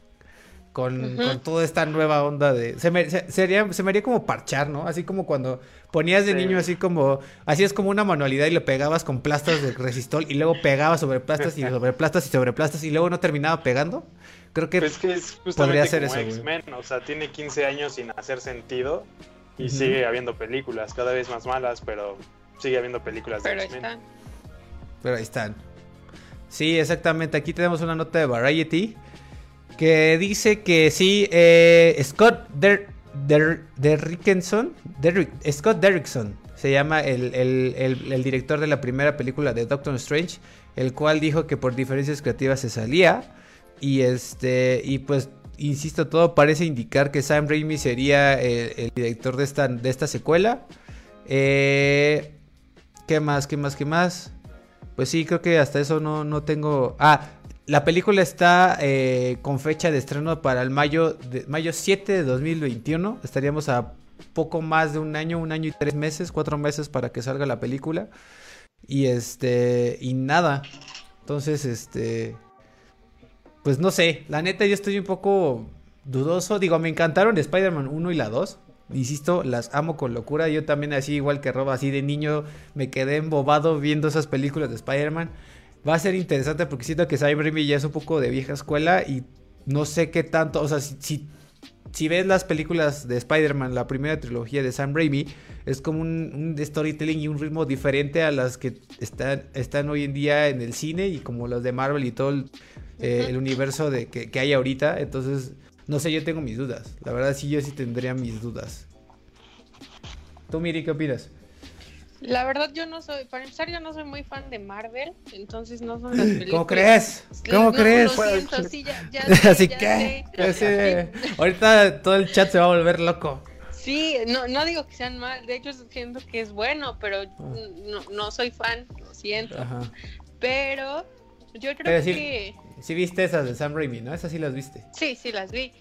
Con, toda esta nueva onda de... Se me, sería, se me haría como parchar, ¿no? Así como cuando ponías de niño así como... Hacías como una manualidad y lo pegabas con plastas de resistol y luego pegabas sobre plastas y sobre plastas y sobre plastas y luego no terminaba pegando. Creo que, pues que es podría ser eso. X-Men, o sea, tiene 15 años sin hacer sentido y sigue habiendo películas, cada vez más malas, pero sigue habiendo películas de X-Men. Pero ahí están. Sí, exactamente. Aquí tenemos una nota de Variety que dice que sí, eh, Scott Der, Derrickson, Scott Derrickson se llama el, director de la primera película de Doctor Strange, el cual dijo que por diferencias creativas se salía y este y pues insisto todo parece indicar que Sam Raimi sería el, director de esta de esta secuela Eh, ¿Qué más? ¿Qué más? ¿Qué más? Pues sí, creo que hasta eso no, no tengo... Ah, la película está eh, con fecha de estreno para el mayo, de, mayo 7 de 2021. Estaríamos a poco más de un año, un año y tres meses, cuatro meses para que salga la película. Y este, y nada. Entonces, este, pues no sé, la neta yo estoy un poco dudoso. Digo, me encantaron Spider-Man 1 y la 2. Insisto, las amo con locura. Yo también así igual que Rob, así de niño me quedé embobado viendo esas películas de Spider-Man. Va a ser interesante porque siento que Cyber Raimi ya es un poco de vieja escuela y no sé qué tanto, o sea, si, si, ves las películas de Spider-Man, la primera trilogía de Sam Raimi, es como un, storytelling y un ritmo diferente a las que están, están hoy en día en el cine y como las de Marvel y todo el, eh, universo de, que, que hay ahorita. Entonces, no sé, yo tengo mis dudas. La verdad sí, yo sí tendría mis dudas. ¿Tú, Miri, qué opinas? La verdad yo no soy, para empezar yo no soy muy fan de Marvel, entonces no son las películas. ¿Cómo crees? ¿Cómo crees? Lo siento, sí, ya, ya Así que, ahorita todo el chat se va a volver loco. Sí, no, no digo que sean mal, de hecho siento que es bueno, pero ah. no, no soy fan, lo siento. Ajá. Pero yo creo que... Sí viste esas de Sam Raimi, ¿no? Esas sí las viste. Sí, sí las vi.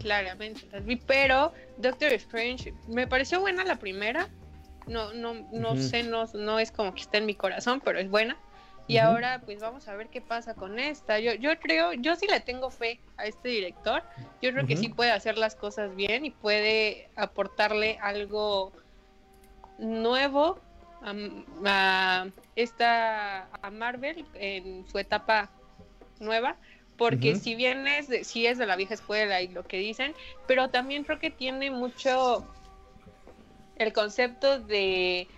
Claramente las vi, pero Doctor Strange me pareció buena la primera. No no no sé, no no es como que esté en mi corazón, pero es buena. Y ahora pues vamos a ver qué pasa con esta. Yo yo creo, yo sí le tengo fe a este director. Yo creo que sí puede hacer las cosas bien y puede aportarle algo nuevo a, a esta a Marvel en su etapa nueva, porque si bien es de, si es de la vieja escuela y lo que dicen, pero también creo que tiene mucho el concepto de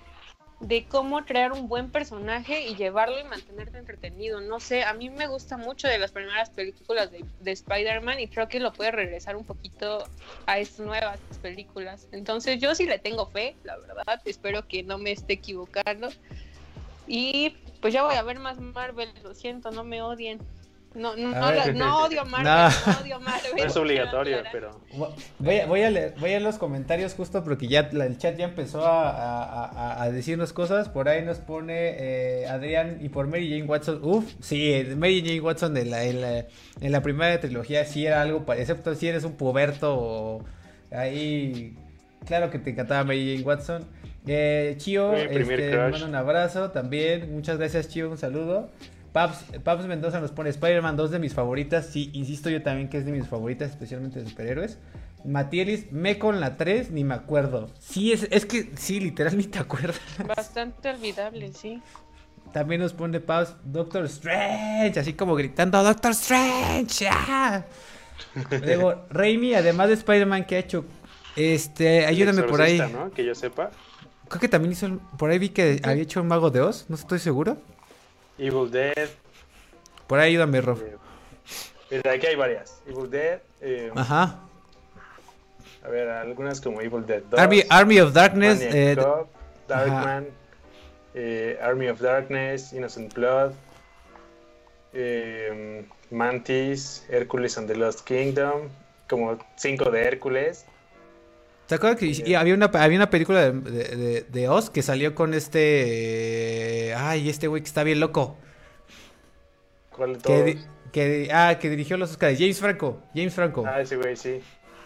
de cómo crear un buen personaje y llevarlo y mantenerte entretenido. No sé, a mí me gusta mucho de las primeras películas de, de Spider-Man y creo que lo puede regresar un poquito a estas nuevas películas. Entonces yo sí le tengo fe, la verdad, espero que no me esté equivocando. Y pues ya voy a ver más Marvel, lo siento, no me odien. No, no, no, odio Marvel, no. odio Marvel. No es obligatorio, pero. Voy a, voy, a leer, voy a los comentarios justo porque ya el chat ya empezó a, a, a decirnos cosas. Por ahí nos pone eh, Adrián y por Mary Jane Watson. Uf, sí, Mary Jane Watson en la, en la, en la primera trilogía sí era algo, excepto si eres un puberto o ahí. Claro que te encantaba Mary Jane Watson. Eh, Chio, este, mando un abrazo también. Muchas gracias, Chio, un saludo. Paps, Mendoza nos pone Spider-Man, dos de mis favoritas. Sí, insisto yo también que es de mis favoritas, especialmente de superhéroes. Matielis, me con la 3, ni me acuerdo. Sí, es, es que sí, literal ni te acuerdas. Bastante olvidable, sí. También nos pone Paps Doctor Strange, así como gritando Doctor Strange. Luego, Raimi, además de Spider-Man, que ha hecho? Este, ayúdame por ahí. ¿no? Que yo sepa. Creo que también hizo, por ahí vi que había hecho un mago de Oz, no estoy seguro. Evil Dead. Por ahí ayúdame, Rob. Eh, aquí hay varias. Evil Dead. Eh, Ajá. A ver, algunas como Evil Dead 2. Army, Army of Darkness. Eh, Darkman. Eh, Army of Darkness. Innocent Blood. Eh, Mantis. Hércules and the Lost Kingdom. Como cinco de Hércules. ¿Te acuerdas que había, una, había una película de, de, Oz que salió con este. ay, este güey que está bien loco. ¿Cuál de todos? Que, ah, que dirigió los Oscars. James Franco. James Franco. Ah, ese güey, sí.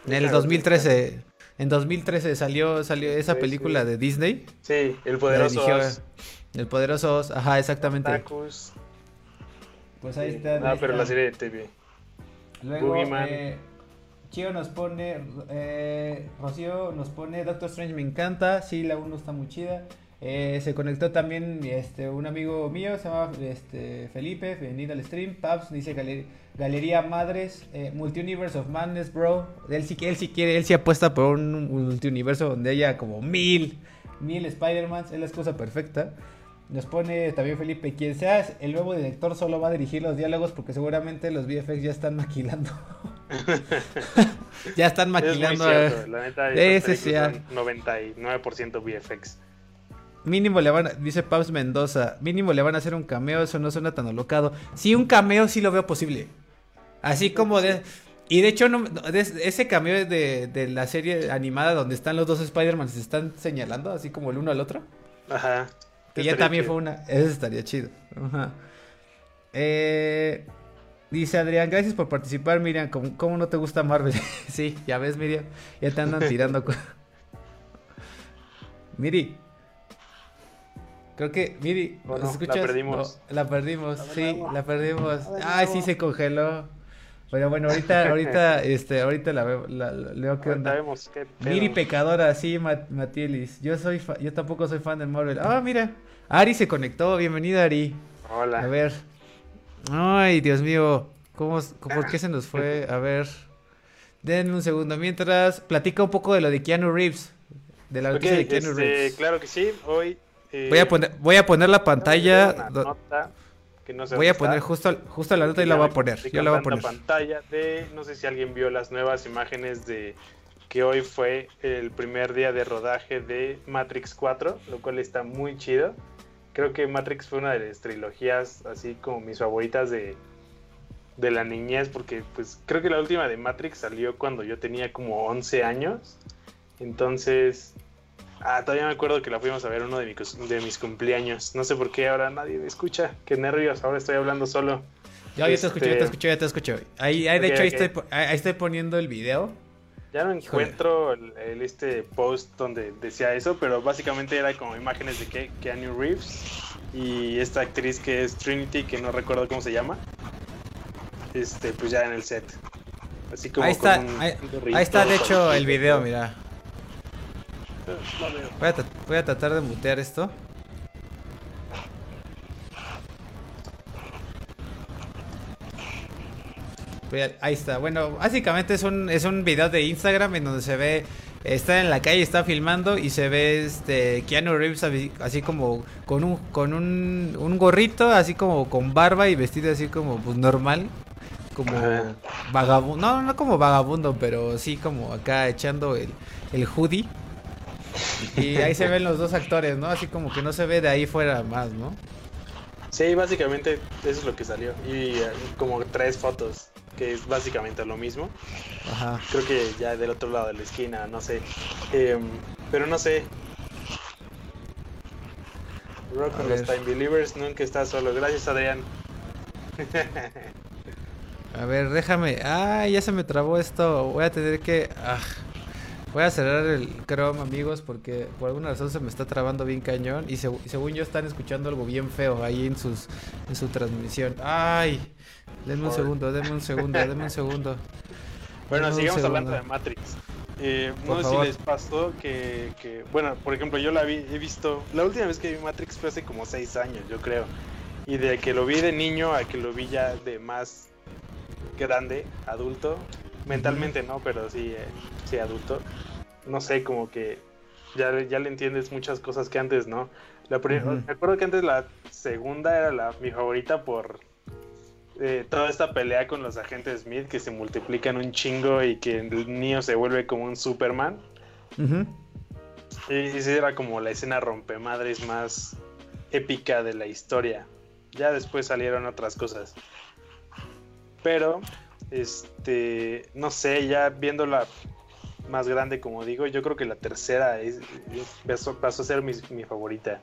En el 2013. En 2013 salió, salió esa película de Disney. Sí, El Poderoso Oz. El Poderoso Oz, ajá, exactamente. Pues ahí está. Ah, pero la serie de TV. Luego, eh, Chio nos pone, eh, Rocío nos pone, Doctor Strange me encanta, sí, la 1 está muy chida. Eh, se conectó también este, un amigo mío, se llama este, Felipe, venido al stream. Paps dice Galería Madres, eh, Multiuniverse of Madness, bro. Él sí, él sí quiere, él sí apuesta por un multiuniverso donde haya como mil, mil Spider-Mans, es la cosa perfecta. Nos pone también Felipe, quien sea el nuevo director solo va a dirigir los diálogos porque seguramente los VFX ya están maquilando. ya están maquilando. Es muy La neta, ese sea. 99% VFX. Mínimo le van a, dice Paus Mendoza, mínimo le van a hacer un cameo, eso no suena tan alocado. Sí, un cameo sí lo veo posible. Así como de, Y de hecho, no, ese cambio de, de, la serie animada donde están los dos Spider-Man se están señalando así como el uno al otro. Ajá. Que ya también fue una. Eso estaría chido. Ajá. Eh, dice Adrián, gracias por participar, Miriam. ¿Cómo, no te gusta Marvel? sí, ya ves, Miriam. Ya te andan tirando. Miri. Creo que, Miri, escuchas? La perdimos. la perdimos, sí, la perdimos. Ay, sí se congeló. Pero bueno, ahorita, ahorita, este, ahorita la veo, la, leo qué onda. Miri pecadora, sí, Matielis. Yo soy, yo tampoco soy fan de Marvel. Ah, mira, Ari se conectó. Bienvenida, Ari. Hola. A ver. Ay, Dios mío, ¿cómo, por qué se nos fue? A ver, denme un segundo. Mientras, platica un poco de lo de Keanu Reeves. De la noticia de Keanu este, Reeves. Claro que sí. Hoy. Eh, voy a poner, voy a poner la pantalla voy a poner justo, justo la nota y la voy a poner. Yo la voy a poner. pantalla de, no sé si alguien vio las nuevas imágenes de que hoy fue el primer día de rodaje de Matrix 4, lo cual está muy chido. Creo que Matrix fue una de las trilogías así como mis favoritas de, de la niñez, porque pues creo que la última de Matrix salió cuando yo tenía como 11 años. Entonces, Ah, todavía me acuerdo que la fuimos a ver uno de, de mis cumpleaños. No sé por qué ahora nadie me escucha. Qué nervios, ahora estoy hablando solo. Ya, te escucho, ya te este, escucho, ya te escucho. Ahí, ahí de hecho, ahí, estoy, ahí estoy poniendo el video. Ya no encuentro el, este post donde decía eso, pero básicamente era como imágenes de que, Keanu Reeves y esta actriz que es Trinity, que no recuerdo cómo se llama. Este, pues ya en el set. Así como ahí está, ahí, ahí, está de hecho el video, mira. Voy a, tratar de mutear esto. Ahí está. Bueno, básicamente es un, es un video de Instagram en donde se ve. Está en la calle, está filmando y se ve este Keanu Reeves así, como con un con un, un, gorrito, así como con barba y vestido así como pues normal, como vagabundo, no, no como vagabundo, pero sí como acá echando el, el hoodie. Y ahí se ven los dos actores, ¿no? Así como que no se ve de ahí fuera más, ¿no? Sí, básicamente eso es lo que salió. Y eh, como tres fotos, que es básicamente lo mismo. Ajá. Creo que ya del otro lado de la esquina, no sé. Em, pero no sé. Rock los Time Believers nunca está solo. Gracias, Adrián. A ver, déjame. Ah, ya se me trabó esto. Voy a tener que. Ah. Voy a cerrar el Chrome, amigos, porque por alguna razón se me está trabando bien cañón. Y, según yo están escuchando algo bien feo ahí en, sus, en su transmisión. ¡Ay! Denme un segundo, denme un segundo, denme un segundo. Bueno, sigamos hablando de Matrix. Eh, no sé si les pasó que, que, bueno, por ejemplo, yo la vi, he visto, la última vez que vi Matrix fue hace como seis años, yo creo. Y de que lo vi de niño a que lo vi ya de más grande, adulto, mentalmente no, pero sí, eh, sí adulto. No sé, como que ya, ya le entiendes muchas cosas que antes no. La Me acuerdo que antes la segunda era la, mi favorita por eh, toda esta pelea con los agentes Smith que se multiplican un chingo y que el niño se vuelve como un Superman. Y, esa era como la escena rompemadres más épica de la historia. Ya después salieron otras cosas. Pero este, no sé, ya viéndola más grande, como digo, yo creo que la tercera es, pasó, a ser mi, favorita.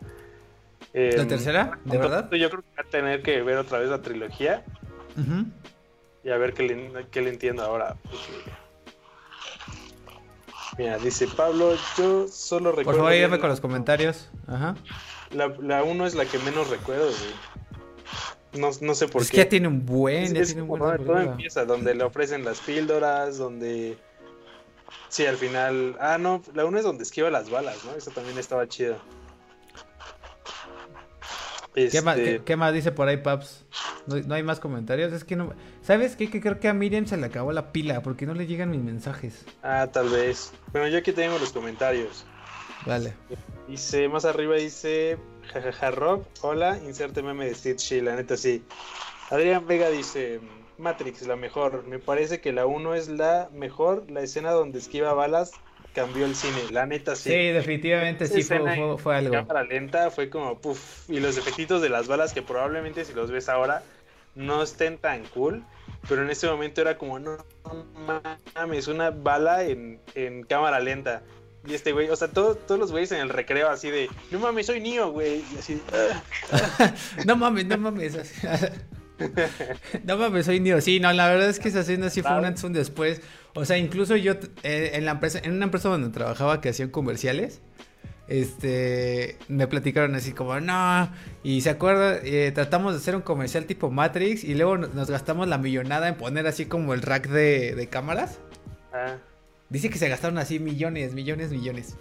¿La em, tercera? ¿De verdad? Yo creo que voy a tener que ver otra vez la trilogía y a ver qué le, entiendo ahora. Mira, dice Pablo, yo solo recuerdo. Por favor, ayúdame con los comentarios. Ajá. La, la uno es la que menos recuerdo, no, no sé por es qué. Que ya tiene un buen. ya tiene un buen todo empieza, donde le ofrecen las píldoras, donde. Sí, al final. Ah, no, la una es donde esquiva las balas, ¿no? Eso también estaba chido. ¿Qué, más, este más, dice por ahí, Paps? ¿No, hay más comentarios? Es que no. ¿Sabes qué? Que creo que a Miriam se le acabó la pila porque no le llegan mis mensajes. Ah, tal vez. Bueno, yo aquí tengo los comentarios. Vale. Dice, más arriba dice, jajaja Rob, hola, inserte meme de Shield, la neta sí. Adrián Vega dice, Matrix, la mejor. Me parece que la 1 es la mejor. La escena donde esquiva balas cambió el cine, la neta sí. Sí, definitivamente sí fue, fue, algo. Cámara lenta fue como, puff, y los efectitos de las balas que probablemente si los ves ahora no estén tan cool, pero en ese momento era como, no, mames, una bala en, cámara lenta. Y este güey, o sea, todos los güeyes en el recreo así de, no mames, soy niño, güey. Y así, ah, no mames, no mames. no mames, soy niño. Sí, no, la verdad es que esa escena sí fue un antes un después. O sea, incluso yo eh, en la empresa, en una empresa donde trabajaba que hacían comerciales, este, me platicaron así como, no, y se acuerda, eh, tratamos de hacer un comercial tipo Matrix y luego nos gastamos la millonada en poner así como el rack de, cámaras. Ah. Dice que se gastaron así millones, millones, millones.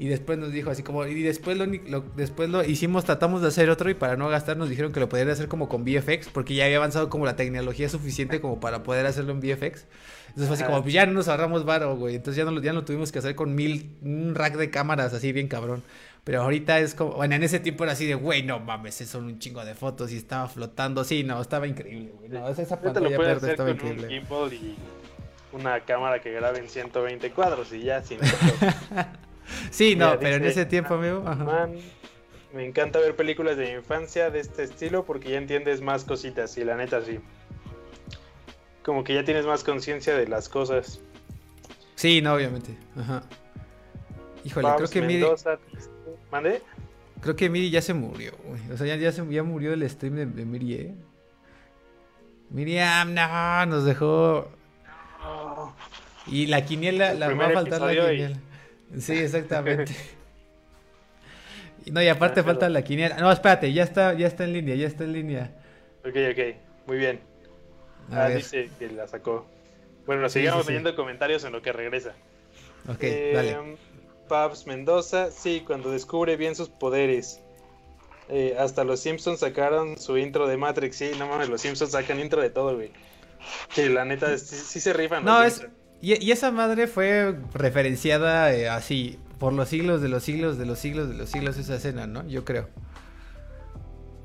Y después nos dijo así como, y después lo, después lo hicimos, tratamos de hacer otro y para no gastar nos dijeron que lo podían hacer como con VFX, porque ya había avanzado como la tecnología suficiente como para poder hacerlo en VFX. Entonces fue así como, pues ya no nos ahorramos varo, güey. Entonces ya no, ya lo tuvimos que hacer con mil, un rack de cámaras así bien cabrón. Pero ahorita es como, bueno, en ese tiempo era así de, güey, no mames, son un chingo de fotos y estaba flotando. Sí, no, estaba increíble, güey. No, esa pantalla verde estaba increíble. Un y una cámara que grabe en 120 cuadros y ya sin Sí, no, pero en ese tiempo, amigo. me encanta ver películas de infancia de este estilo porque ya entiendes más cositas y la neta sí. Como que ya tienes más conciencia de las cosas. Sí, no, obviamente. Ajá. Híjole, creo que Miri. ¿Mande? Creo que Miri ya se murió, güey. O sea, ya, ya, se, ya murió el stream de, Miri, ¿eh? Miriam, no, nos dejó. Y la quiniela, la va a faltar la quiniela. Sí, exactamente. no, y aparte falta la quiniela. No, espérate, ya está, ya está en línea, ya está en línea. Ok, ok, muy bien. ah, dice que la sacó. Bueno, seguimos leyendo comentarios en lo que regresa. Ok, eh, dale. Pabs Mendoza, sí, cuando descubre bien sus poderes. Eh, hasta los Simpsons sacaron su intro de Matrix. Sí, no mames, los Simpsons sacan intro de todo, güey. Que la neta, sí, se rifan. No, es, y, esa madre fue referenciada eh, así, por los siglos de los siglos de los siglos de los siglos esa escena, ¿no? Yo creo.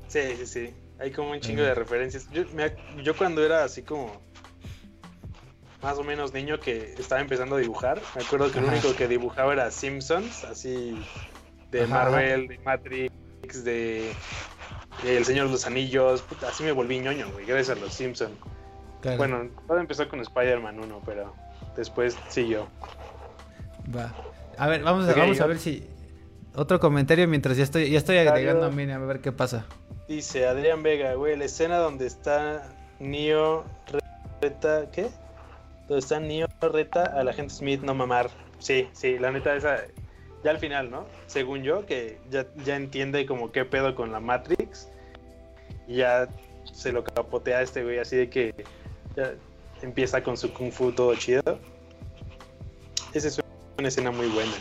Sí, sí, sí. Hay como un chingo de referencias. Yo, yo cuando era así como más o menos niño que estaba empezando a dibujar, me acuerdo que el único que dibujaba era Simpsons, así de Marvel, de Matrix, de, El Señor de los Anillos, así me volví ñoño, güey, gracias a los Simpsons. Bueno, todo empezó con Spider-Man 1, pero después siguió. Va. A ver, vamos, a, vamos a ver si. Otro comentario mientras ya estoy, ya estoy agregando a Miriam a ver qué pasa. Dice Adrián Vega, güey, la escena donde está Neo reta, ¿qué? Donde está Neo reta a la gente Smith no mamar. Sí, sí, la neta esa ya al final, ¿no? Según yo, que ya, ya entiende como qué pedo con la Matrix. Y ya se lo capotea a este güey así de que ya empieza con su kung fu todo chido. Esa es una escena muy buena.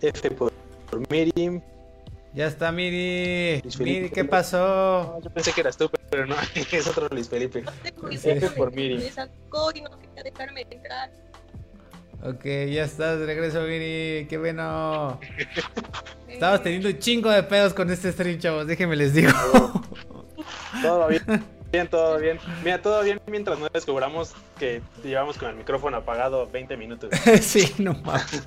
F por, Miri. Ya está Miri. Miri, ¿qué pasó? yo pensé que eras tú, pero no, es otro Luis Felipe. F por Miri. Me sacó y no quería dejarme entrar. Ok, ya estás, regreso Miri, qué bueno. Estabas teniendo un chingo de pedos con este stream, chavos, déjenme les digo. Todo bien. Bien, todo bien. Mira, todo bien mientras no descubramos que llevamos con el micrófono apagado 20 minutos. sí, no mames.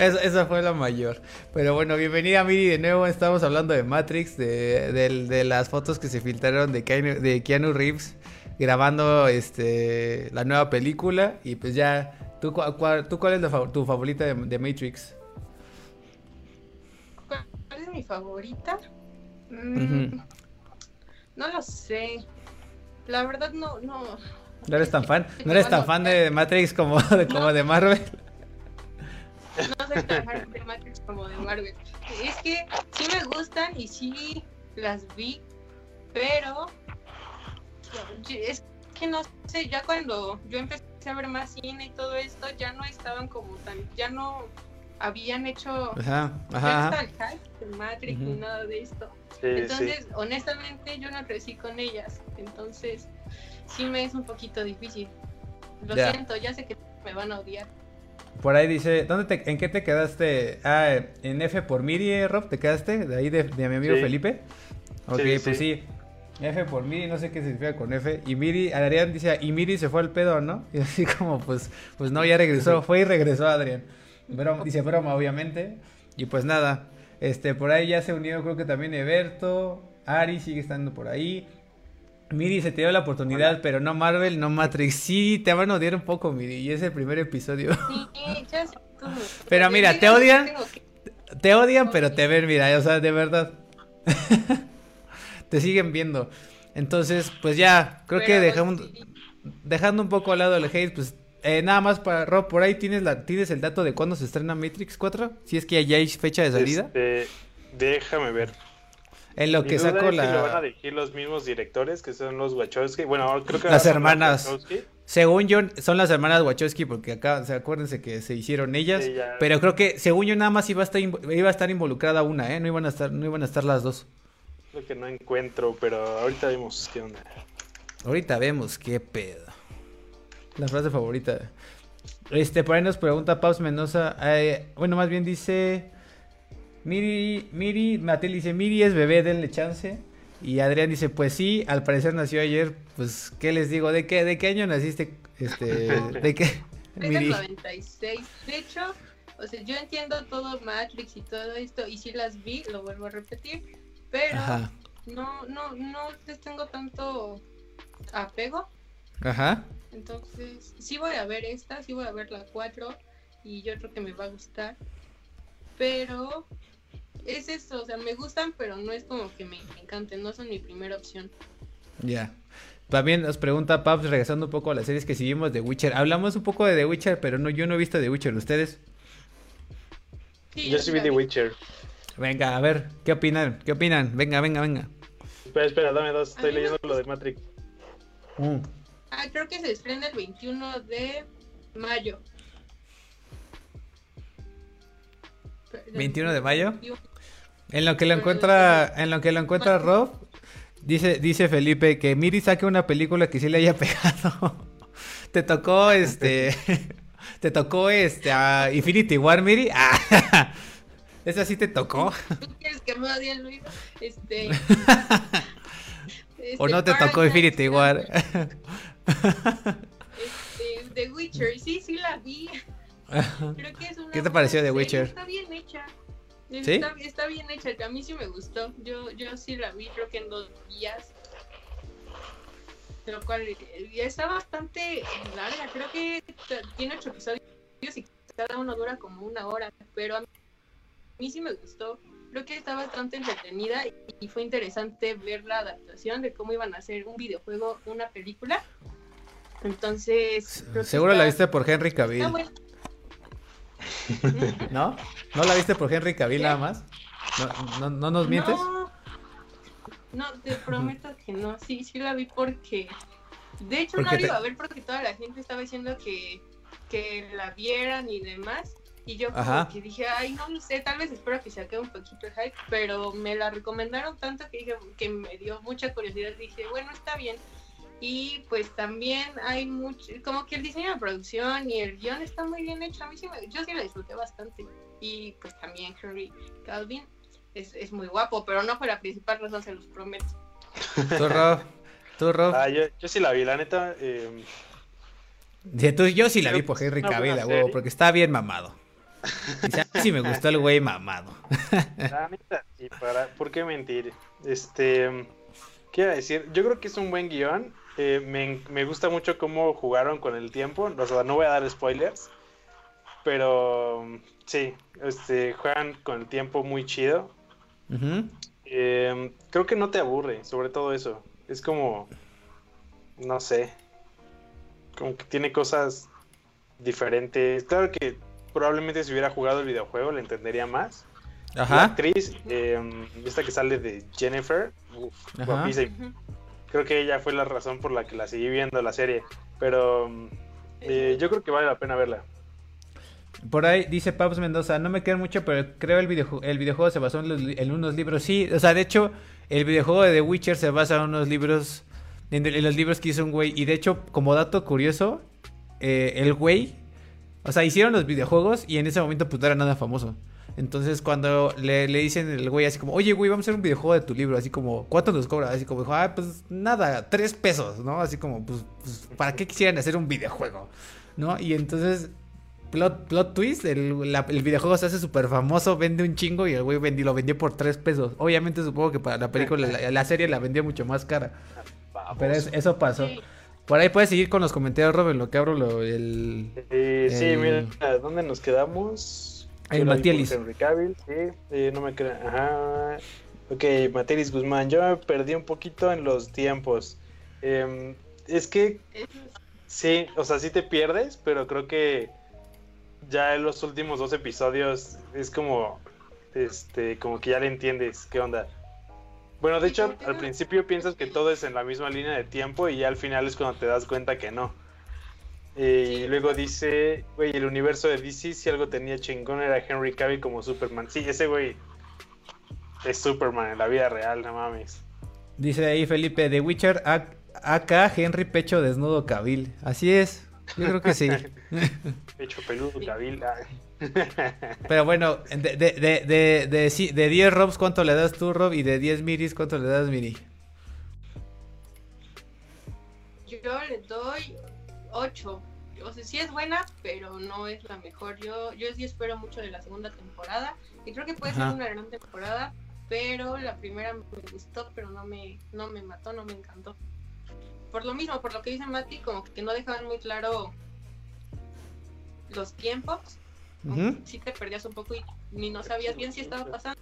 esa fue la mayor. Pero bueno, bienvenida Miri de nuevo. Estamos hablando de Matrix, de, de, las fotos que se filtraron de Keanu, de Keanu Reeves grabando este la nueva película. Y pues ya, ¿tú, cuál, tú cuál es tu favorita de, Matrix? ¿Cuál es mi favorita? Mm, no lo sé. La verdad no, no. ¿No eres tan fan? ¿No eres tan fan de Matrix como de, como de Marvel? No soy tan fan de Matrix como de Marvel. Es que sí me gustan y sí las vi, pero es que no sé, ya cuando yo empecé a ver más cine y todo esto, ya no estaban como tan, ya no habían hecho ajá, ajá, Matrix ni nada de esto. Entonces, honestamente, yo no crecí con ellas. Entonces, sí me es un poquito difícil. Lo siento, ya sé que me van a odiar. Por ahí dice, ¿dónde te, ¿en qué te quedaste? Ah, en F por Miri, eh, Rob, ¿te quedaste? De ahí de, mi amigo Felipe. Ok, pues sí. F por Miri, no sé qué significa con F. Y Miri, Adrián dice, y Miri se fue al pedo, ¿no? Y así como, pues, pues no, ya regresó, fue y regresó Adrián. dice broma, obviamente. Y pues nada, este, por ahí ya se unió creo que también Eberto, Ari sigue estando por ahí. Miri, se te dio la oportunidad, pero no Marvel, no Matrix. Sí, te van a odiar un poco, Miri, y es el primer episodio. Sí, ya sé Pero mira, te odian, te odian, pero te ven, mira, o sea, de verdad. te siguen viendo. Entonces, pues ya, creo que dejamos, dejando un poco al lado el hate, pues eh, nada más para Rob, por ahí tienes la tienes el dato de cuándo se estrena Matrix 4, si es que ya hay fecha de salida. Este, déjame ver. En lo que saco la. lo van a dirigir los mismos directores que son los Wachowski. Bueno, creo que. Las hermanas. Según yo, son las hermanas Wachowski, porque acá, acuérdense que se hicieron ellas. pero creo que, según yo, nada más iba a estar, iba a estar involucrada una, ¿eh? No iban a estar, no iban a estar las dos. Lo que no encuentro, pero ahorita vemos qué onda. Ahorita vemos qué pedo. La frase favorita. Este, por ahí nos pregunta Paus Mendoza. Eh, bueno, más bien dice. Miri, Miri, Matel dice, Miri es bebé, denle chance. Y Adrián dice, pues sí, al parecer nació ayer, pues, ¿qué les digo? ¿De qué, de qué año naciste? Este, ¿de qué? Miri. 96. De hecho, o sea, yo entiendo todo Matrix y todo esto, y si las vi, lo vuelvo a repetir, pero no, no, no les tengo tanto apego. Ajá. Entonces, sí voy a ver esta, sí voy a ver la 4, y yo creo que me va a gustar. Pero es eso, o sea, me gustan, pero no es como que me, encanten, no son mi primera opción. Ya. También nos pregunta Paps, regresando un poco a las series que seguimos de Witcher. Hablamos un poco de The Witcher, pero no, yo no he visto The Witcher. ¿Ustedes? yo sí vi The Witcher. Venga, a ver, ¿qué opinan? ¿Qué opinan? Venga, venga, venga. Espera, espera, dame dos. Estoy leyendo lo de Matrix. Mm. Ah, creo que se estrena el 21 de mayo. 21 de mayo. En lo que lo encuentra, en lo que lo encuentra Rob, dice, dice Felipe que Miri saque una película que sí le haya pegado. te tocó este, te tocó este a Infinity War, Miri. Ah, esa sí te tocó. ¿Tú quieres que me odie Luis? Este, ¿O no te este, tocó Infinity War? Este, The Witcher, sí, sí la vi. Creo que es una ¿Qué te pareció The Witcher? Está bien hecha. Está, está, bien hecha, a mí sí me gustó. Yo, yo sí la vi, creo que en dos días. Lo cual está bastante larga. Creo que tiene ocho episodios y cada uno dura como una hora. Pero a mí sí me gustó. Creo que está bastante entretenida y fue interesante ver la adaptación de cómo iban a hacer un videojuego, una película. Entonces. Seguro la viste por Henry Cavill. ¿No? ¿No la viste por Henry Cavill nada más? ¿No, no, nos mientes? No, te prometo que no. Sí, sí la vi porque... De hecho, no la iba a ver porque toda la gente estaba diciendo que, que la vieran y demás. Y yo como que dije, ay, no lo sé, tal vez espero que se acabe un poquito el hype, pero me la recomendaron tanto que dije que me dio mucha curiosidad. Dije, bueno, está bien. Y pues también hay mucho, como que el diseño de producción y el guion está muy bien hecho. A mí sí me, yo sí lo disfruté bastante. Y pues también Henry Calvin es, es muy guapo, pero no fue la principal razón, se los prometo. ¿Tú, Rob? ¿Tú, Rob? Ah, yo, yo, sí la vi, la neta. Eh... yo sí la vi por Henry Cavill, huevo, porque está bien mamado. Y sí me gustó el güey mamado. La neta, y para, ¿por qué mentir? Este, ¿qué iba a decir? Yo creo que es un buen guion eh, me, me, gusta mucho cómo jugaron con el tiempo. O sea, no voy a dar spoilers. Pero sí, este, juegan con el tiempo muy chido. Em, creo que no te aburre, sobre todo eso. Es como, no sé, como que tiene cosas diferentes. Claro que probablemente si hubiera jugado el videojuego le entendería más. Ajá. La actriz, eh, esta que sale de Jennifer, uf, creo que ella fue la razón por la que la seguí viendo la serie. Pero eh, yo creo que vale la pena verla. Por ahí dice Pabs Mendoza, no me queda mucho, pero creo el videojuego, el videojuego se basó en, unos libros. Sí, o sea, de hecho, el videojuego de The Witcher se basa en unos libros, en, los libros que hizo un güey. Y de hecho, como dato curioso, eh, el güey, o sea, hicieron los videojuegos y en ese momento pues no era nada famoso. Entonces cuando le, le, dicen el güey así como, oye güey, vamos a hacer un videojuego de tu libro, así como, ¿cuánto nos cobra? Así como, ah, pues nada, tres pesos, ¿no? Así como, pues, pues, ¿para qué quisieran hacer un videojuego? ¿No? Y entonces, plot, plot twist, el, el videojuego se hace súper famoso, vende un chingo y el güey lo vendió por tres pesos. Obviamente supongo que para la película, la, serie la vendió mucho más cara. Pero eso pasó. Por ahí puedes seguir con los comentarios, Robin, lo que abro lo, el, Sí, mira, ¿dónde nos quedamos? En Matielis. Henry Cavill, sí, no me crean. Ajá. Ok, Matielis Guzmán, yo me perdí un poquito en los tiempos. Em, es que sí, o sea, sí te pierdes, pero creo que ya en los últimos dos episodios es como, este, como que ya le entiendes qué onda. Bueno, de hecho, al principio piensas que todo es en la misma línea de tiempo y ya al final es cuando te das cuenta que no. Y luego dice, güey, el universo de DC si algo tenía chingón era Henry Cavill como Superman. Sí, ese güey es Superman en la vida real, no mames. Dice ahí Felipe, The Witcher, acá Henry Pecho Desnudo Cavill. Así es, yo creo que sí. Pecho peludo Cavill. Pero bueno, de, de, de, de, de 10 Robs, ¿cuánto le das tú, Rob? Y de 10 Miris, ¿cuánto le das, Miri? Yo le doy 8. O sea, sí es buena, pero no es la mejor. Yo, yo sí espero mucho de la segunda temporada. Y creo que puede ser una gran temporada. Pero la primera me gustó, pero no me, no me mató, no me encantó. Por lo mismo, por lo que dice Mati, como que no dejaban muy claro los tiempos si te perdías un poco y ni no sabías bien si estaba pasando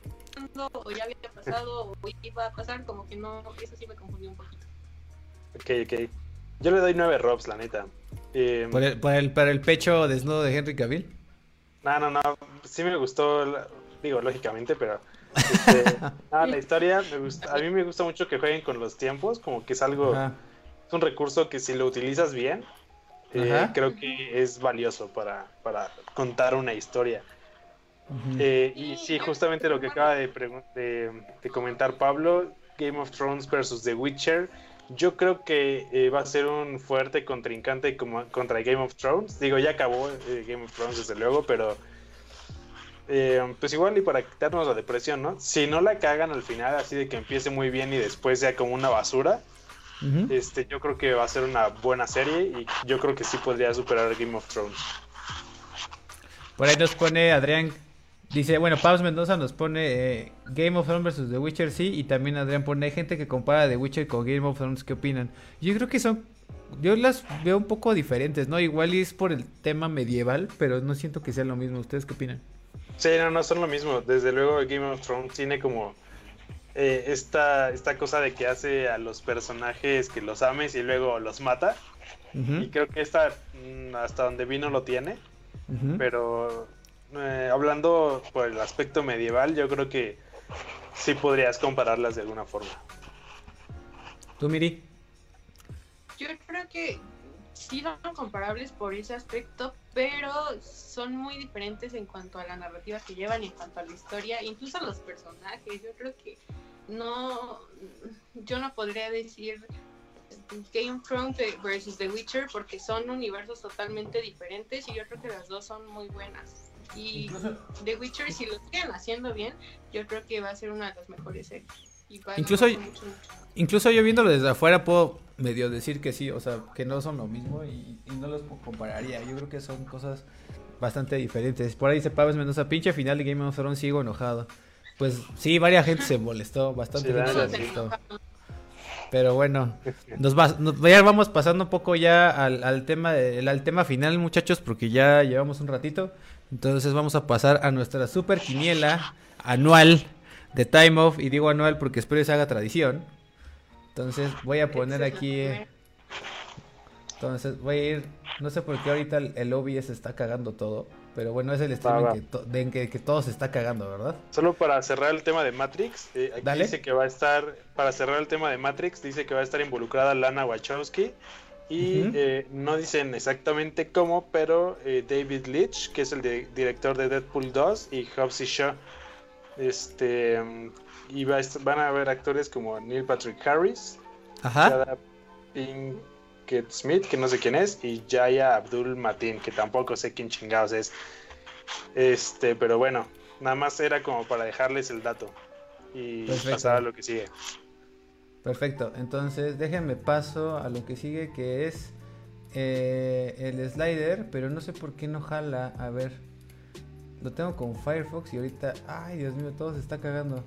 o ya había pasado o iba a pasar, como que no, eso sí me confundió un poquito. Ok, ok. Yo le doy nueve robs, la neta. Em, ¿Por, el, por, el, ¿Por el pecho desnudo de Henry Cavill? No, no, no. Sí me gustó, digo, lógicamente, pero... Este, la historia, me gusta, a mí me gusta mucho que jueguen con los tiempos, como que es algo... Es un recurso que si lo utilizas bien, eh, creo que es valioso para, para contar una historia. Eh, y sí, justamente lo que acaba de, de, comentar Pablo, Game of Thrones versus The Witcher, yo creo que eh, va a ser un fuerte contrincante como, contra Game of Thrones. Digo, ya acabó Game of Thrones desde luego, pero pues igual y para quitarnos la depresión, ¿no? Si no la cagan al final, así de que empiece muy bien y después sea como una basura, este, yo creo que va a ser una buena serie y yo creo que sí podría superar Game of Thrones. Por ahí nos pone Adrián, dice, bueno, Pablo Mendoza nos pone eh, Game of Thrones versus The Witcher, sí, y también Adrián pone, hay gente que compara The Witcher con Game of Thrones, ¿qué opinan? Yo creo que son, yo las veo un poco diferentes, ¿no? Igual es por el tema medieval, pero no siento que sea lo mismo. ¿Ustedes qué opinan? Sí, no, no son lo mismo. Desde luego Game of Thrones tiene como eh, esta, esta cosa de que hace a los personajes que los ames y luego los mata. Y creo que esta, mm, hasta donde vino, lo tiene. Pero eh, hablando por el aspecto medieval, yo creo que sí podrías compararlas de alguna forma. ¿Tú, Miri? Yo creo que sí son comparables por ese aspecto, pero son muy diferentes en cuanto a la narrativa que llevan, en cuanto a la historia, incluso a los personajes. Yo creo que no, yo no podría decir Game of Thrones versus The Witcher porque son universos totalmente diferentes y yo creo que las dos son muy buenas. Y The Witcher, si lo siguen haciendo bien, yo creo que va a ser una de las mejores series. incluso, incluso yo viéndolo desde afuera puedo medio decir que sí, o sea, que no son lo mismo y, no los compararía. Yo creo que son cosas bastante diferentes. Por ahí dice Pablo Mendoza, pinche final de Game of Thrones, sigo enojado. Pues sí, varias gente se molestó, bastante gente se molestó. Pero bueno, nos, ya vamos pasando un poco ya al, tema de, al tema final, muchachos, porque ya llevamos un ratito. Entonces vamos a pasar a nuestra super quiniela anual de Time Off. Y digo anual porque espero que se haga tradición. Entonces voy a poner aquí. Entonces voy a ir. No sé por qué ahorita el, OBS está cagando todo. Pero bueno, es el streaming que, que, todo se está cagando, ¿verdad? Solo para cerrar el tema de Matrix, eh, aquí dice que va a estar, para cerrar el tema de Matrix, dice que va a estar involucrada Lana Wachowski. Y eh, no dicen exactamente cómo, pero eh, David Leitch, que es el director de Deadpool 2, y Hobbs y Shaw, este, y van a haber actores como Neil Patrick Harris, Ajá. Pinkett Smith, que no sé quién es, y Jaya Abdul Matin, que tampoco sé quién chingados es. Este, pero bueno, nada más era como para dejarles el dato y pasar a lo que sigue. Perfecto, entonces déjenme paso a lo que sigue que es eh, el slider, pero no sé por qué no jala. A ver, lo tengo con Firefox y ahorita, ay Dios mío, todo se está cagando.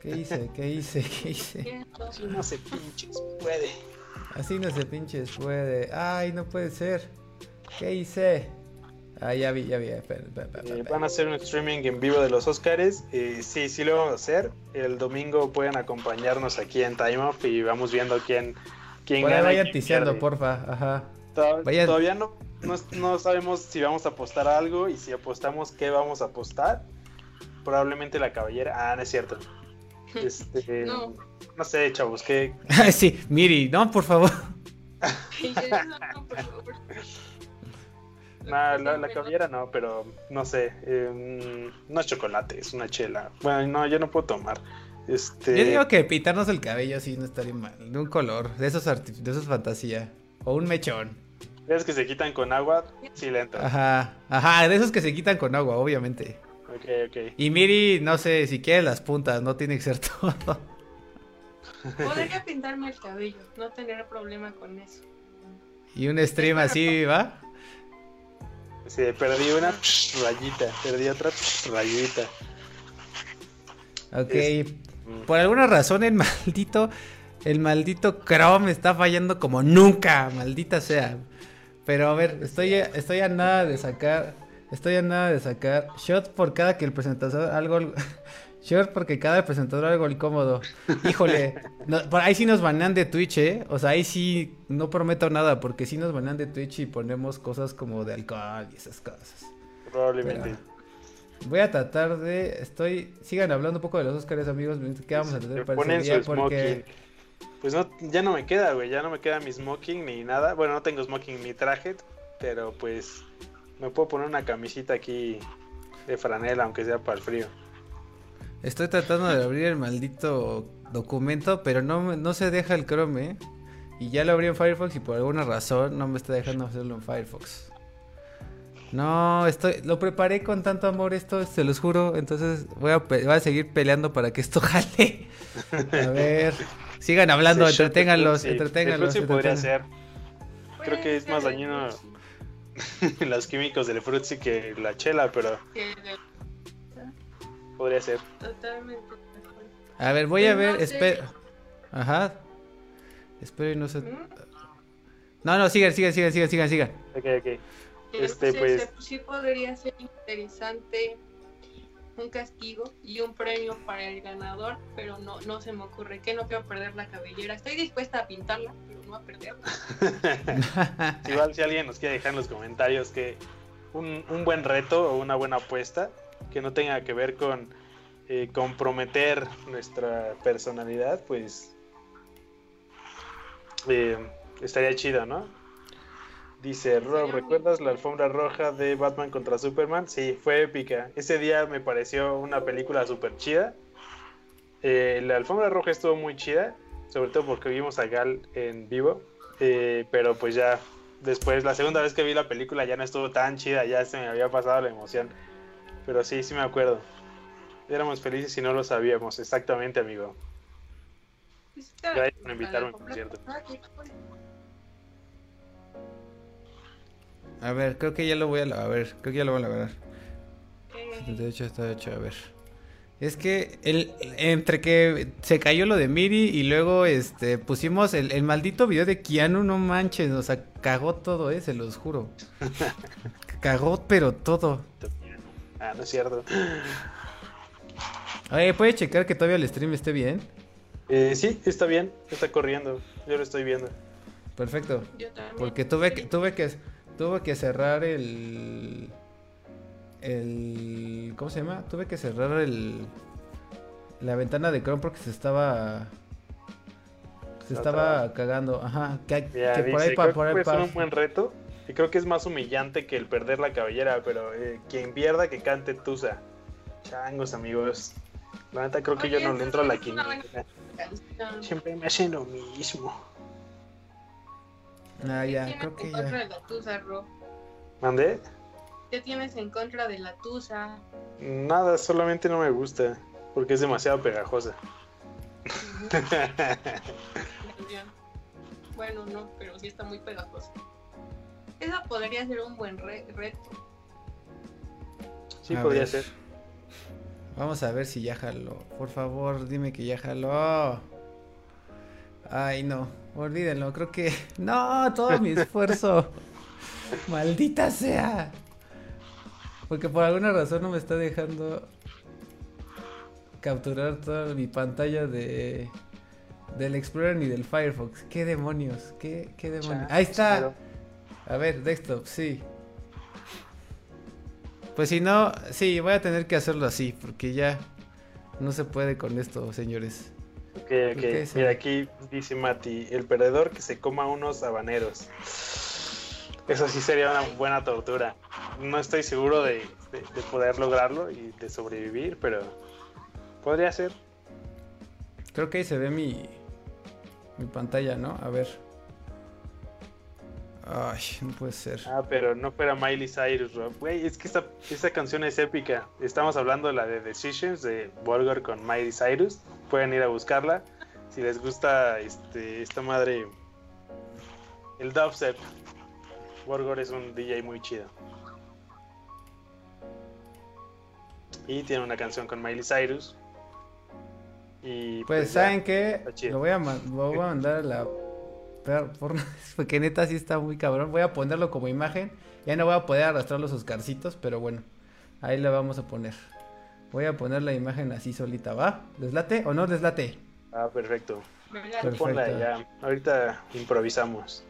¿Qué hice? ¿Qué hice? ¿Qué hice? No se pinches puede. Así no se pinches puede. Ay, no puede ser. ¿Qué hice? Ah, ya vi, ya vi. Espera, espera, espera, Eh, van a hacer un streaming en vivo de los Oscars. Eh, sí, sí lo vamos a hacer. El domingo pueden acompañarnos aquí en Time Off y vamos viendo quién, quién Por gana. vayan tiseando, porfa. Ajá. Vayan- Todavía no, no, no sabemos si vamos a apostar algo y si apostamos qué vamos a apostar. Probablemente la cabellera. Ah, no es cierto. Este, No. no sé, chavos, ¿qué, sí, Miri, no, por favor. No, por favor. Nah, la, la cabellera no, pero no sé. eh, no es chocolate, es una chela. Bueno, no, yo no puedo tomar. Este, Yo digo que pintarnos el cabello así no estaría mal. De un color, de esos, de esos fantasía. O un mechón. ¿Ves que se quitan con agua? Sí, le entra. Ajá, ajá, de esos que se quitan con agua, obviamente. Ok, ok. Y Miri, no sé, si quiere las puntas, no tiene que ser todo. Podría pintarme el cabello, no tener problema con eso. Y un stream así, ¿va? Sí, perdí una rayita, perdí otra rayita. Ok. Es- Por alguna razón el maldito, el maldito Chrome está fallando como nunca, maldita sea. Pero a ver, estoy, a- estoy a nada de sacar, estoy a nada de sacar shot por cada que el presentador algo, short porque cada presentador algo incómodo. Híjole, no, por ahí sí nos banean de Twitch, ¿eh? O sea, ahí sí no prometo nada porque sí nos banean de Twitch y ponemos cosas como de alcohol y esas cosas. Probablemente. Voy a tratar de. Estoy. Sigan hablando un poco de los Oscars, amigos. ¿Qué vamos a tener para ese día? Porque. Pues no, ya no me queda, güey. Ya no me queda mi smoking ni nada. Bueno, no tengo smoking ni traje, pero pues me puedo poner una camisita aquí de franela, aunque sea para el frío. Estoy tratando de abrir el maldito documento, pero no, me- no se deja el Chrome, ¿eh? Y ya lo abrí en Firefox y por alguna razón no me está dejando hacerlo en Firefox. No, estoy, lo preparé con tanto amor esto, se los juro. Entonces voy a, voy a seguir peleando para que esto jale. A ver, sigan hablando, entreténganlos, entreténganlos. Podría ser. Creo que es más dañino los químicos del Fruitsy que la chela, pero podría ser. Totalmente. A ver, voy a Pero ver, no sé. espera. Ajá. Espero y no se. ¿Mm? No, no, sigan, sigan, sigan, sigan, sigan, sigan. Ok, ok. Este, pues- sí podría ser interesante un castigo y un premio para el ganador, pero no, no se me ocurre que no quiero perder la cabellera. Estoy dispuesta a pintarla, pero no a perderla. Igual si alguien nos quiere dejar en los comentarios que un, un buen reto o una buena apuesta que no tenga que ver con eh, comprometer nuestra personalidad, pues eh, estaría chido, ¿no? Dice Rob, ¿recuerdas la alfombra roja de Batman contra Superman? Sí, fue épica. Ese día me pareció una película súper chida. Eh, la alfombra roja estuvo muy chida, sobre todo porque vimos a Gal en vivo. Eh, pero pues ya después, la segunda vez que vi la película ya no estuvo tan chida, ya se me había pasado la emoción. Pero sí, sí me acuerdo. Éramos felices y no lo sabíamos, exactamente, amigo. Gracias por invitarme, por cierto. A ver, creo que ya lo voy a. la- A ver, creo que ya lo voy a lograr. Eh, De hecho, está hecho, a ver. Es que el, entre que se cayó lo de Miri y luego este pusimos el, el maldito video de Keanu, no manches, o sea, cagó todo, eh, se los juro. Cagó pero todo. Ah, no es cierto. Oye, ¿puede checar que todavía el stream esté bien? Eh, sí, está bien, está corriendo. Yo lo estoy viendo. Perfecto. yo también. Porque tuve que, tuve que, tuve que cerrar el, el, ¿cómo se llama? Tuve que cerrar el, la ventana de Chrome porque se estaba, se estaba cagando, ajá, que, Ya, que por dice, ahí pa- creo por que ahí puede ser pa- un buen reto. Y creo que es más humillante que el perder la cabellera, pero eh, quien pierda que cante Tusa. Changos, amigos. La neta creo que yo no le entro a la buena canción. Siempre me hacen lo mismo. Ah, ¿Qué ya, tienes creo que en contra ya. de la tusa, Ro? ¿Mandé? ¿Qué tienes en contra de la tusa? Nada, solamente no me gusta. Porque es demasiado pegajosa. Bueno, no, pero sí está muy pegajosa. Esa podría ser un buen re- reto. sí, A podría ver. ser. Vamos a ver si ya jaló. Por favor, dime que ya jaló. Ay, no. Olvídenlo. Creo que. No, todo mi esfuerzo. Maldita sea. Porque por alguna razón no me está dejando capturar toda mi pantalla de del Explorer ni del Firefox. ¿Qué demonios? ¿Qué, qué demonios? Ahí está. A ver, desktop, sí. Pues si no, sí, voy a tener que hacerlo así, porque ya no se puede con esto, señores. Ok, ok. Mira, aquí dice Mati, el perdedor que se coma unos habaneros. Eso sí sería una buena tortura. No estoy seguro de, de poder lograrlo y de sobrevivir, pero podría ser. Creo que ahí se ve mi, mi pantalla, ¿no? A ver. Ay, no puede ser. Ah, pero no fuera Miley Cyrus. Güey, es que esta, esta canción es épica. Estamos hablando de la de Decisions de Volgar con Miley Cyrus. Pueden ir a buscarla. Si les gusta este, esta madre, el dubstep. Volgar es un DJ muy chido. Y tiene una canción con Miley Cyrus. Y pues, pues ¿saben qué? Lo voy a, voy a mandar a la porque neta sí está muy cabrón. Voy a ponerlo como imagen. Ya no voy a poder arrastrar los Oscarcitos, pero bueno, ahí le vamos a poner. Voy a poner la imagen así solita, ¿va? ¿Deslate o no deslate? Ah, perfecto. perfecto. ya. Ahorita improvisamos.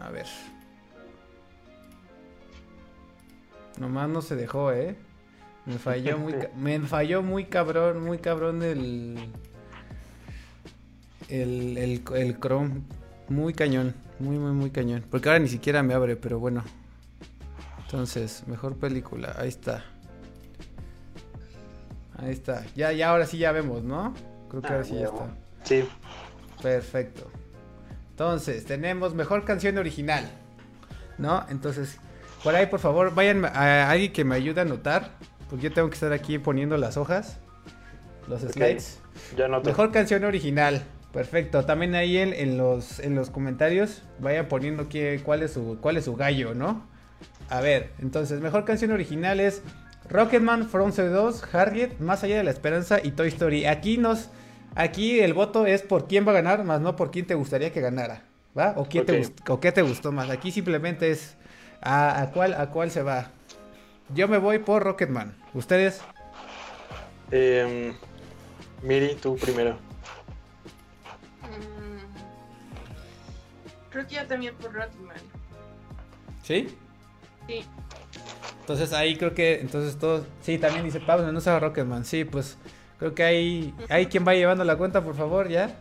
A ver. Nomás no se dejó, ¿eh? Me falló muy, me falló muy cabrón, muy cabrón el el, el, el Chrome. Muy cañón. Muy, muy, muy cañón. Porque ahora ni siquiera me abre, pero bueno. Entonces, mejor película. Ahí está. Ahí está. Ya, ya, ahora sí ya vemos, ¿no? Creo que ahora sí ya está. Sí. Perfecto. Entonces, tenemos mejor canción original. ¿No? Entonces, por ahí, por favor, vayan a alguien que me ayude a anotar. Porque yo tengo que estar aquí poniendo las hojas. Los slides. Ya Mejor canción original. Perfecto, también ahí en, los, en los comentarios vayan poniendo que, cuál, es su, cuál es su gallo, ¿no? A ver, entonces, mejor canción original es Rocketman, Fronze 2, Harriet, Más allá de la esperanza y Toy Story. Aquí nos, aquí el voto es por quién va a ganar, más no por quién te gustaría que ganara, ¿va? O, quién te, o qué te gustó más. Aquí simplemente es a, cuál, a cuál se va. Yo me voy por Rocketman. ¿Ustedes? Eh, Miri, tú primero. Creo que yo también por Rocketman. ¿Sí? Sí. Entonces ahí creo que, entonces todos, sí, también dice Pablo, no sea Rocketman, sí, pues creo que hay, hay quien va llevando la cuenta, por favor, ya.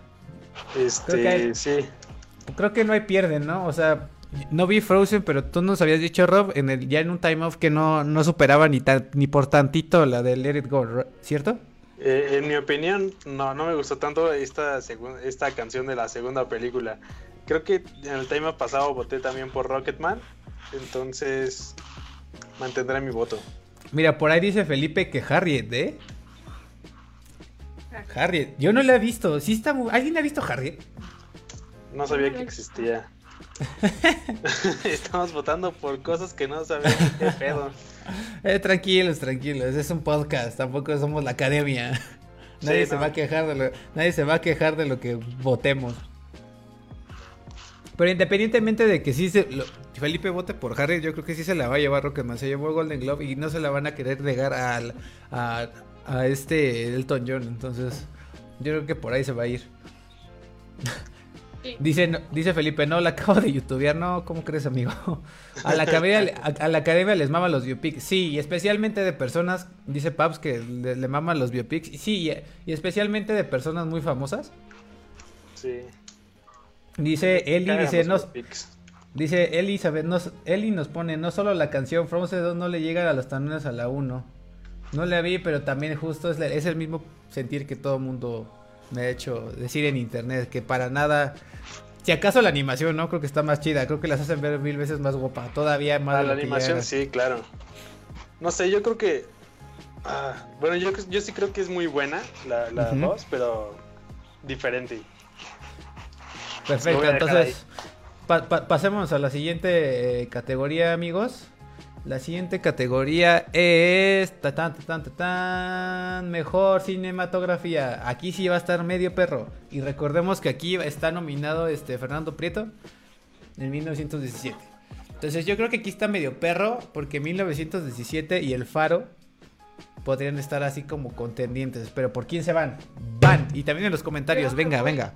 Este, creo que sí. Creo que no hay pierden, ¿no? O sea, no vi Frozen, pero tú nos habías dicho, Rob, en el, ya en un time off que no, no superaba ni, ni por tantito la de Let It Go, ¿cierto? Eh, en mi opinión, no, no me gustó tanto esta, esta canción de la segunda película creo que en el tema pasado voté también por Rocketman. Entonces mantendré mi voto. Mira, por ahí dice Felipe que Harriet, ¿eh? Harriet, yo no la he visto. ¿Sí está ¿Alguien ha visto Harriet? No sabía que existía. Estamos votando por cosas que no sabemos qué pedo. Eh, tranquilos, tranquilos. Es un podcast. Tampoco somos la academia. Nadie se va a quejar de lo, nadie se va a quejar de lo que votemos. Pero independientemente de que sí se, Felipe vote por Harry, yo creo que sí se la va a llevar Rocketman. Se llevó el Golden Globe y no se la van a querer negar al, a, a este Elton John. Entonces, yo creo que por ahí se va a ir. Dice, dice Felipe, no, la acabo de youtubear, no, ¿cómo crees, amigo? A la academia, a, la academia les mama los biopics, sí, y especialmente de personas, dice Paps que le, le maman los biopics, sí, y especialmente de personas muy famosas. Sí. Dice Eli, dice, no, dice Eli, nos, Eli nos pone, no solo la canción From 2 no le llega a los tanones a la 1. No la vi, pero también justo es, es el mismo sentir que todo el mundo me ha hecho decir en internet, que para nada... Si acaso la animación, ¿no? Creo que está más chida, creo que las hacen ver mil veces más guapa, todavía más... Ah, la animación sí, claro. No sé, yo creo que... Ah, bueno, yo, yo sí creo que es muy buena la, la voz, pero diferente. Perfecto, entonces pasemos a la siguiente eh, categoría, amigos. La siguiente categoría es. Ta, tan, tan, tan, mejor cinematografía. Aquí sí va a estar medio perro. Y recordemos que aquí está nominado este Fernando Prieto en 1917. Entonces yo creo que aquí está medio perro. Porque 1917 y El Faro podrían estar así como contendientes. Pero ¿por quién se van? Van. Y también en los comentarios. Venga, venga.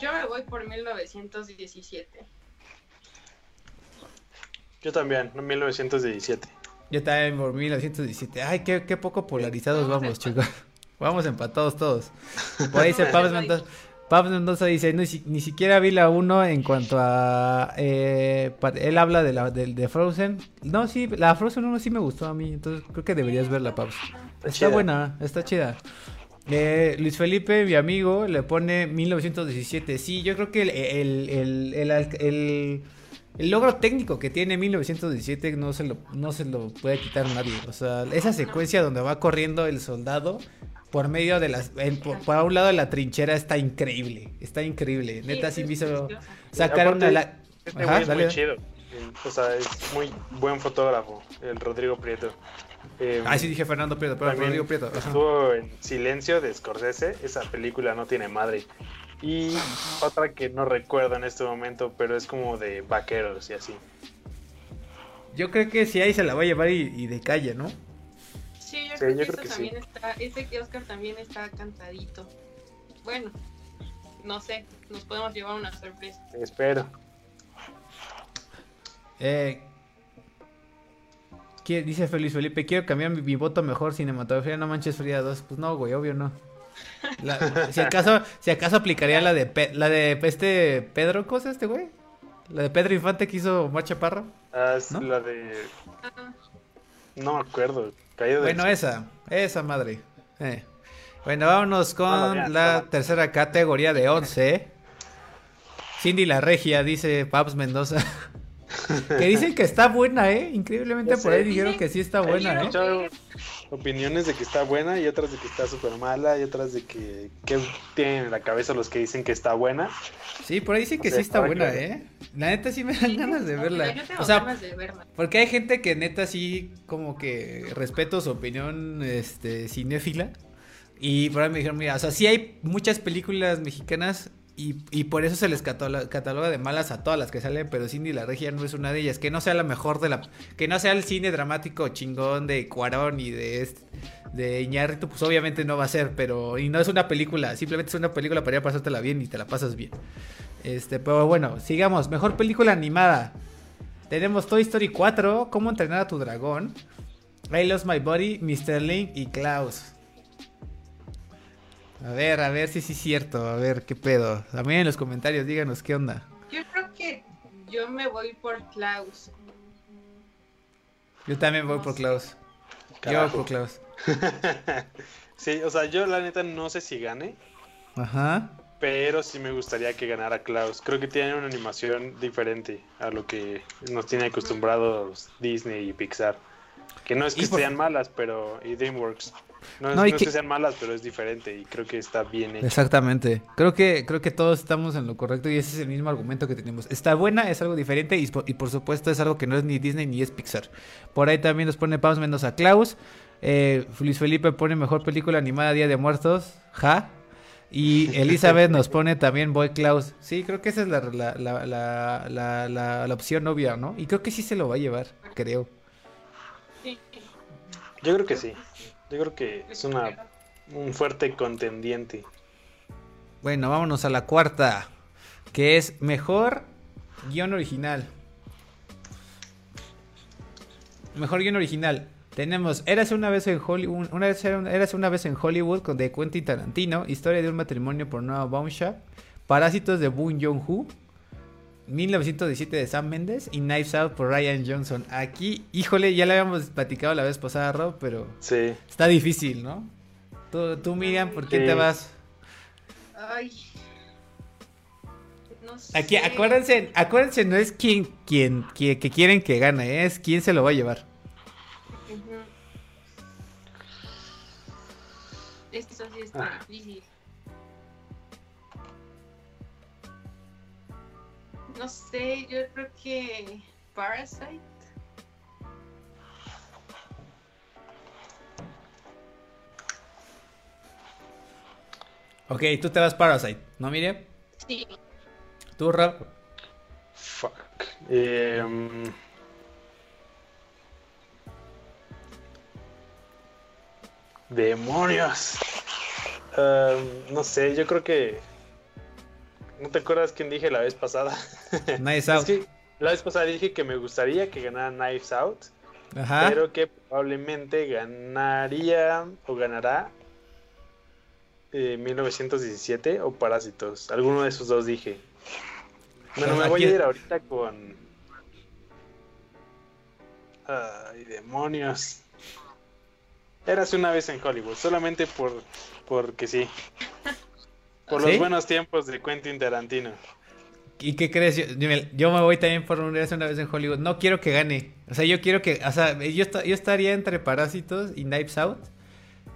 Yo me voy por 1917. Yo también, 1917. Yo también por 1917. Ay, qué, qué poco polarizados vamos, chicos. Vamos empatados todos. Por ahí dice Pablo Mendoza. Pablo Mendoza dice, ni, ni, siquiera vi la 1 en cuanto a... Eh, él habla de, la, de, Frozen. No, sí, la Frozen 1 sí me gustó a mí, entonces creo que deberías verla, Pablo. Está, buena, está chida. Eh, Luis Felipe, mi amigo, le pone 1917. Sí, yo creo que el, el, el, el el logro técnico que tiene 1917 no se lo, no se lo puede quitar nadie. O sea, esa secuencia donde va corriendo el soldado por medio de las. por, un lado de la trinchera está increíble. Está increíble. Neta, sí me hizo sacar una. Este Ajá, es muy chido. O sea, es muy buen fotógrafo, el Rodrigo Prieto. Eh, ah, sí dije Fernando Prieto, pero Rodrigo Prieto. Estuvo en Silencio de Scorsese. Esa película no tiene madre. Y otra que no recuerdo en este momento, pero es como de vaqueros y así. Yo creo que si ahí se la va a llevar y, de calle, ¿no? Sí, yo creo que, eso también está, ese que Oscar también está cantadito. Bueno, no sé, nos podemos llevar una sorpresa. Espero. Eh, dice Feliz Felipe, quiero cambiar mi, voto mejor cinematografía, no manches fría 2. Pues no, güey, obvio no si acaso, si acaso aplicaría la de la de este Pedro, cosa este güey? La de Pedro Infante que hizo Mar Chaparro. Ah, es la de. No me acuerdo. bueno, esa, esa madre. Eh. Bueno, vámonos con la tercera categoría de 11. Cindy la Regia, dice Paps Mendoza. Que dicen que está buena, ¿eh? Increíblemente por ahí dijeron que sí está buena, ¿eh? opiniones de que está buena y otras de que está súper mala y otras de que, que, tienen en la cabeza los que dicen que está buena. Sí, por ahí dicen que sí está buena, ¿eh? La neta sí me dan ganas de verla. o sea, porque hay gente que neta sí como que respeto su opinión este cinéfila. Y por ahí me dijeron, mira, o sea, sí hay muchas películas mexicanas y, por eso se les cataloga de malas a todas las que salen, pero Cindy la Regia no es una de ellas. Que no sea la mejor de la. Que no sea el cine dramático chingón de Cuarón y de de Iñárritu, pues obviamente no va a ser, pero. Y no es una película, simplemente es una película para ir a pasártela bien y te la pasas bien. Este, pero bueno, sigamos. Mejor película animada. Tenemos Toy Story 4, Cómo entrenar a tu dragón, I Lost My Body, Mr. Link y Klaus. A ver, a ver si sí es cierto. A ver, qué pedo. También en los comentarios díganos qué onda. Yo creo que yo me voy por Klaus. Yo también voy por Klaus. Yo voy por Klaus. sí, o sea, yo la neta no sé si gane. Ajá. Pero sí me gustaría que ganara Klaus. Creo que tiene una animación diferente a lo que nos tiene acostumbrados Disney y Pixar. Que no es que sean malas, pero. y DreamWorks. No, es, que... sean malas, pero es diferente y creo que está bien hecho. Exactamente. Creo que, creo que todos estamos en lo correcto y ese es el mismo argumento que tenemos. Está buena, es algo diferente y, por supuesto es algo que no es ni Disney ni es Pixar. Por ahí también nos pone Paz Mendoza Klaus. Eh, Luis Felipe pone mejor película animada Día de Muertos. Ja. Y Elizabeth nos pone también Boy Klaus. Sí, creo que esa es la, la, la, la, opción obvia, ¿no? Y creo que sí se lo va a llevar, creo. Yo creo que sí. Yo creo que es una, un fuerte contendiente. Bueno, vámonos a la cuarta, que es mejor guion original. Mejor guion original. Tenemos Eras una vez en Hollywood, una vez, Eras una vez en Hollywood con de Quentin Tarantino, Historia de un matrimonio por Noah Baumbach, Parásitos de Boon Jong-Ho, 1917 de Sam Mendes y Knives Out por Ryan Johnson. Aquí, híjole, ya le habíamos platicado la vez pasada, Rob, pero sí. está difícil, ¿no? Tú, Miriam, ¿por qué te vas? Ay. No sé. Aquí, acuérdense, acuérdense, no es quien, quien, que quieren que gane, es quién se lo va a llevar. Esto sí está ah. difícil. No sé, yo creo que Parasite. Ok, tú te das Parasite, ¿no, Miriam? Sí. ¿Tú, Rap? Fuck. Em, demonios. Em, no sé, yo creo que ¿No te acuerdas quién dije la vez pasada? Knives Out. Es que la vez pasada dije que me gustaría que ganara Knives Out. Ajá. Pero que probablemente ganaría o ganará eh, 1917 o Parásitos. Alguno de esos dos dije. Bueno, me voy a ir ahorita con. Ay, demonios. Eras una vez en Hollywood, solamente por porque sí. Por ¿Sí? los buenos tiempos de Quentin Tarantino. ¿Y qué crees? Yo, yo me- yo me voy también por una vez, una vez en Hollywood. No quiero que gane. O sea, yo quiero que. O sea, yo, esta- yo estaría entre Parásitos y Knives Out.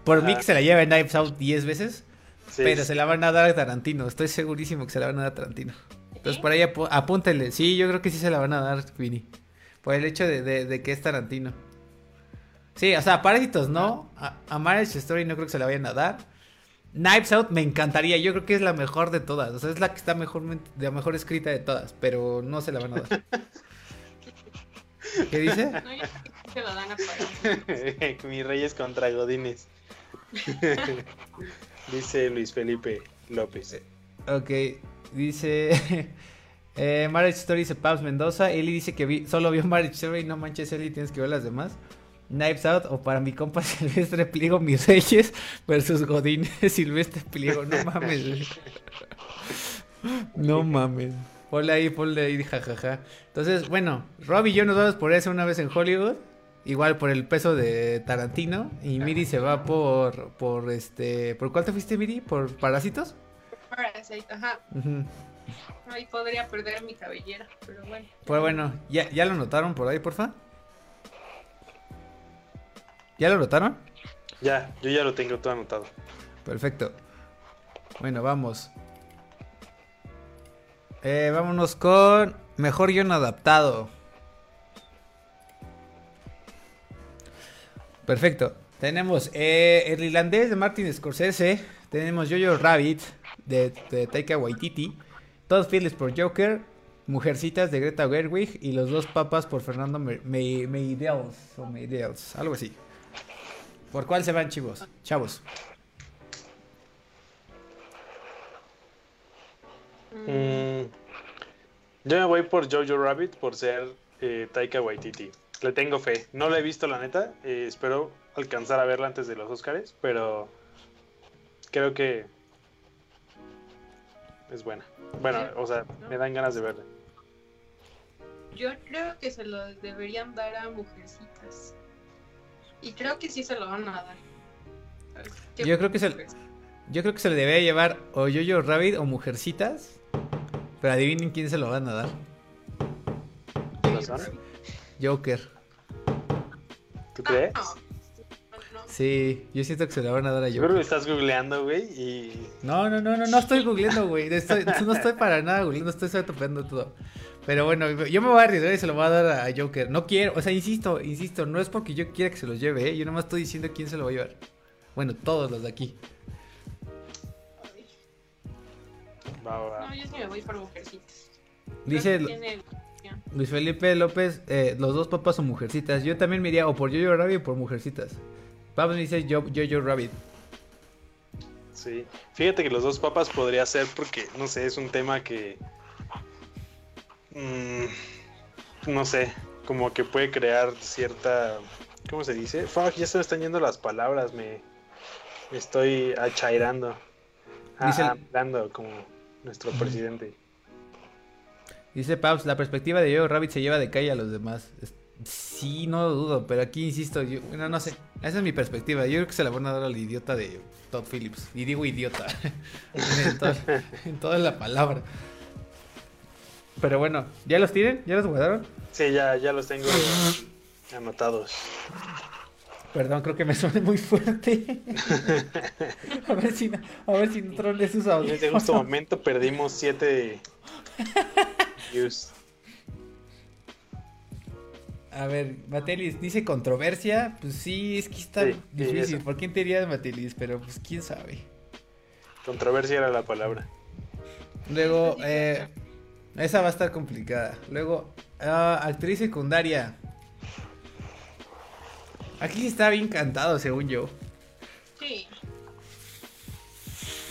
Por mí que se la lleve Knives Out 10 veces. Sí, pero se la van a dar a Tarantino. Estoy segurísimo que se la van a dar a Tarantino. Entonces ¿Sí? por ahí apú- apúntenle. Sí, yo creo que sí se la van a dar, Vini. Por el hecho de, de- de que es Tarantino. Sí, o sea, Parásitos no. A, a Marriage Story no creo que se la vayan a dar. Knives Out me encantaría. Yo creo que es la mejor de todas. O sea, es la que está mejor, la mejor escrita de todas. Pero no se la van a dar. ¿Qué dice? No, yo se lo dan a Parásito. Mi reyes contra Godines. Dice Luis Felipe López. Ok, dice. Eh, Marriage Story dice Pabs Mendoza. Eli dice que vi- solo vio Marriage Story. No manches, Eli, tienes que ver las demás. Knives Out o para mi compa Silvestre Pliego, mis reyes versus Godín Silvestre Pliego. No mames. No mames. Ponle ahí, ponle ahí, jajaja. Entonces, bueno, Rob y yo nos vamos por eso una vez en Hollywood. Igual por el peso de Tarantino. Y Miri se va por, por este. ¿Por cuál te fuiste, Miri? ¿Por Parásitos? Parasite, ajá. Ujú. Ahí podría perder mi cabellera, pero bueno. Pues bueno, ¿ya, ¿ya lo notaron por ahí, porfa? ¿Ya lo notaron? Ya, yo ya lo tengo todo anotado. Perfecto. Bueno, vamos. Eh, vámonos con mejor guion adaptado. Perfecto. Tenemos eh, el irlandés de Martin Scorsese. Tenemos Jojo Rabbit de, de Taika Waititi. Todd Phillips por Joker. Mujercitas de Greta Gerwig. Y Los dos papas por Fernando Me- Me- Meirelles. O Meirelles, algo así. ¿Por cuál se van, chivos? Chavos. Mm, yo me voy por Jojo Rabbit por ser eh, Taika Waititi. Le tengo fe. No la he visto, la neta. eh, espero alcanzar a verla antes de los Oscars, pero creo que es buena. Bueno, o sea, me dan ganas de verla. Yo creo que se lo deberían dar a mujercitas. Y creo que sí se lo van a dar. ¿Qué Yo creo que se-? Yo creo que se le debería llevar o Jojo Rabbit o Mujercitas. Pero adivinen quién se lo van a dar. Joker. ¿Tú crees? Ah, no. No, Sí, yo siento que se lo van a dar a Yo creo que Joker. estás googleando, güey, y No, no, no, no, no estoy googleando, güey. No estoy para nada googleando, estoy topeando todo. Pero bueno, yo me voy a arriesgar y se lo voy a dar a Joker. No quiero, o sea, insisto, insisto, no es porque yo quiera que se los lleve, ¿eh? Yo nomás estoy diciendo quién se lo va a llevar. Bueno, todos los de aquí. Va, va, no, yo sí me voy por mujercitas. Dice tiene- Luis Felipe López, eh, los dos papas son mujercitas. Yo también me iría o por Jojo Rabbit o por mujercitas. Pablo dice yo, Jojo Rabbit. Sí. Fíjate que los dos papas podría ser porque, no sé, es un tema que. Mm, no sé, como que puede crear cierta. ¿Cómo se dice? Fuck, ya se me están yendo las palabras, me, me estoy achairando. Ah, Dice el- hablando como nuestro presidente. Dice Pabs, la perspectiva de Jojo Rabbit se lleva de calle a los demás. Es- Sí, no lo dudo, pero aquí insisto, yo, no, no sé. Esa es mi perspectiva. Yo creo que se la van a dar al idiota de Todd Phillips. Y digo idiota. en, en toda la palabra. Pero bueno, ¿ya los tienen? ¿Ya los guardaron? Sí, ya, ya los tengo anotados. Perdón, creo que me suene muy fuerte. a ver si no, a ver si no troné sus En audios. este justo momento perdimos siete views. A ver, Matelis dice controversia. Pues sí, es que está Sí, difícil. ¿Por quién te diría Matelis? Pero pues quién sabe. Controversia era la palabra. Luego, eh, esa va a estar complicada. Luego, ah, actriz secundaria. Aquí está bien cantado, según yo. Sí.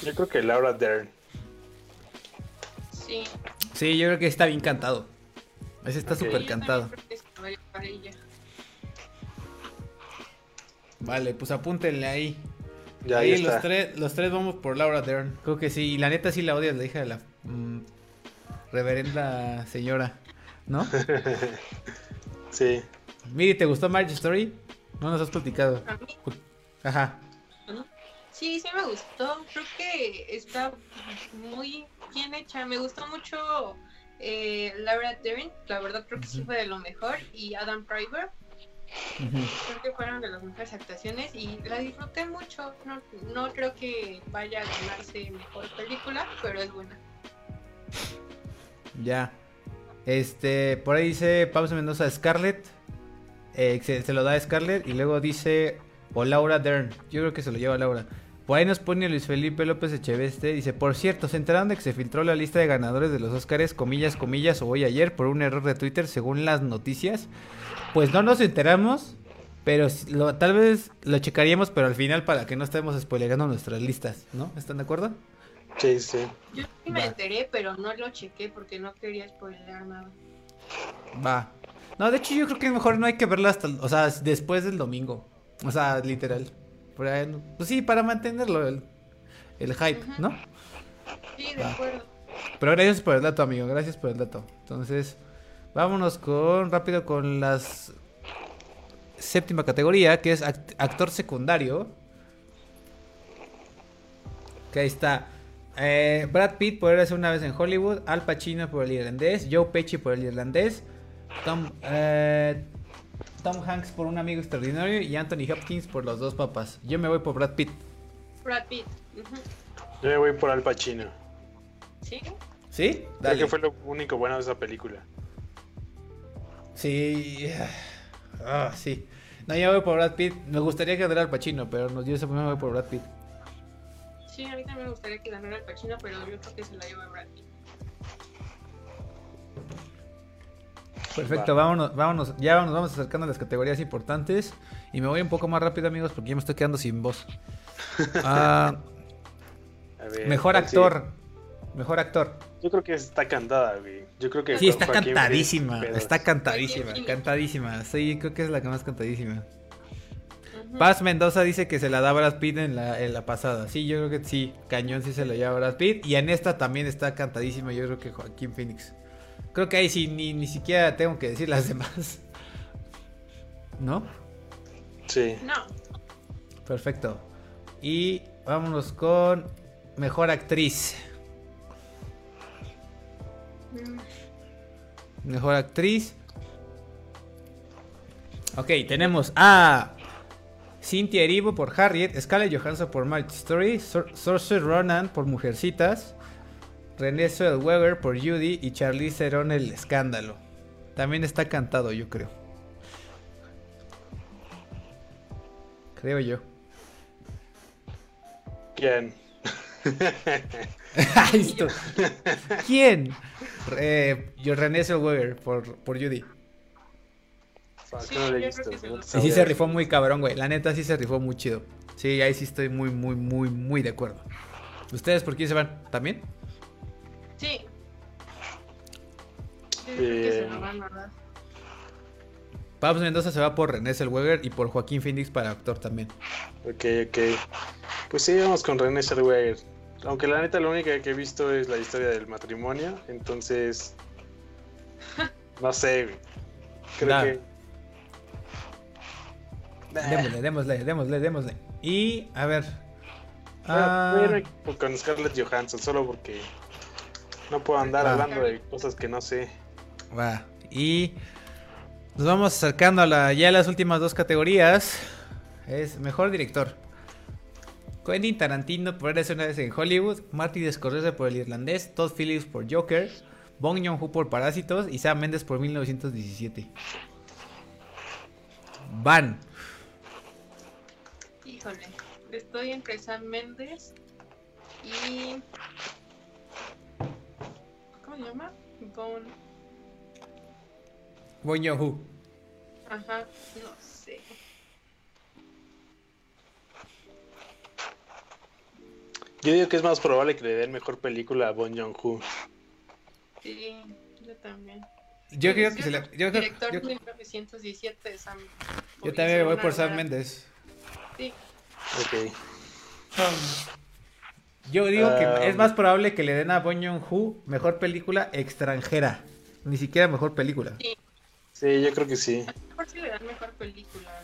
Yo creo que Laura Dern. Sí. Sí, yo creo que está bien cantado. Ese está súper cantado. Vale, pues apúntenle ahí. Ya ahí ahí los está. tres, los tres vamos por Laura Dern. Creo que sí. Y la neta sí la odias, la hija de la mm, reverenda señora. ¿No? Sí. Miri, ¿te gustó Marriage Story? No nos has platicado. A mí, Ajá. sí, sí me gustó. Creo que está muy bien hecha. Me gustó mucho eh, Laura Dern. La verdad creo que sí fue de lo mejor. Y Adam Driver. Creo que fueron de las mejores actuaciones y la disfruté mucho. No, no creo que vaya a ganarse mejor película, pero es buena. Ya. Este, por ahí dice Pausa Mendoza Scarlett. Eh, se, lo da a Scarlett. Y luego dice, o Laura Dern. Yo creo que se lo lleva Laura. Por ahí nos pone Luis Felipe López Echeveste. Dice, por cierto, ¿se enteraron de que se filtró la lista de ganadores de los Oscars, comillas, comillas, o hoy ayer, por un error de Twitter, según las noticias? Pues no nos enteramos. Pero lo- tal vez lo checaríamos, pero al final para que no estemos spoilerando nuestras listas, ¿no? ¿Están de acuerdo? Sí, sí. Yo sí me Va. enteré, pero no lo chequé porque no quería spoilear nada. Va. No, de hecho yo creo que mejor no hay que verla hasta, o sea, después del domingo. O sea, literal. Por ahí, no- pues sí, para mantenerlo, el, el hype. ¿no? Sí, de Va. acuerdo. Pero gracias por el dato, amigo, gracias por el dato. Entonces, vámonos con, rápido con las séptima categoría, que es act- actor secundario. Que ahí está. Eh, Brad Pitt por hacer una vez en Hollywood, Al Pacino por el irlandés, Joe Pesci por el irlandés, Tom, eh, Tom Hanks por un amigo extraordinario y Anthony Hopkins por los dos papas. Yo me voy por Brad Pitt. Brad Pitt. Yo me voy por Al Pacino. Sí. ¿Sí? Creo que fue lo único bueno de esa película. Sí. Ah, sí. No, yo voy por Brad Pitt. Me gustaría que ganara Al Pacino, pero no, yo me voy por Brad Pitt. Sí, a mí también me gustaría que ganara el Pacino, pero yo creo que se la lleva Brad Pitt. Perfecto, vámonos, vámonos, ya nos vamos acercando a las categorías importantes. Y me voy un poco más rápido, amigos, porque ya me estoy quedando sin voz. Ah, A ver, mejor actor. Mejor actor. Yo creo que está cantada, güey. Yo creo que Sí, está Joaquín cantadísima. Está cantadísima, cantadísima. Sí, creo que es la que más cantadísima. Paz Mendoza dice que se la da Brad Pitt en la, en la pasada. Sí, yo creo que sí. Cañón sí se la lleva Brad Pitt. Y en esta también está cantadísima. Yo creo que Joaquín Phoenix. Creo que ahí sí ni, ni siquiera tengo que decir las demás. ¿No? Sí. No. Perfecto. Y vámonos con mejor actriz. Mejor actriz. Ok, tenemos a Cynthia Erivo por Harriet, Scarlett Johansson por Marriage Story, Sor Ronan por Mujercitas, René Zellweger por Judy y Charlize Theron El Escándalo. También está cantado, yo creo. Creo yo. ¿Quién? ¿Quién? Eh, yo René Zellweger por, por Judy. Fuck, Sí, no lo he yo visto, creo que se no lo- Y sí se rifó muy cabrón, güey. La neta sí se rifó muy chido. Sí, ahí sí estoy muy, muy, muy, muy de acuerdo. ¿Ustedes por quién se van? ¿También? Sí. Yo creo que se lo van dar. Pablo Mendoza se va por René Zellweger y por Joaquín Phoenix para actor también. Ok, ok. Pues sí, vamos con René Zellweger. Aunque la neta lo único que he visto es la historia del matrimonio, entonces... No sé, güey. Creo que... Démosle, démosle, démosle, démosle. Y, a ver. Ah, voy a Ah, con Scarlett Johansson, solo porque no puedo andar hablando de cosas que no sé. va. Y nos vamos acercando a la, ya las últimas dos categorías. Es mejor director. Quentin Tarantino por Eres una vez en Hollywood, Martin Scorsese por El Irlandés, Todd Phillips por Joker, Bong Joon-ho por Parásitos y Sam Mendes por 1917. Van. Híjole. Estoy entre Sam Méndez y... ¿Cómo se llama? Bon... Bon Joon-ho. Ajá, no sé. Yo digo que es más probable que le den mejor película a Bon Joon-ho. Sí, yo también. Yo creo que se le... Yo, creo, Director yo, 1917 de Sam. yo también me voy por Sam Mendes. Sí, Ok. Yo digo que es más probable que le den a Bon Joon-ho mejor película extranjera. Ni siquiera mejor película. Sí, yo creo que sí. a lo mejor sí le dan mejor película.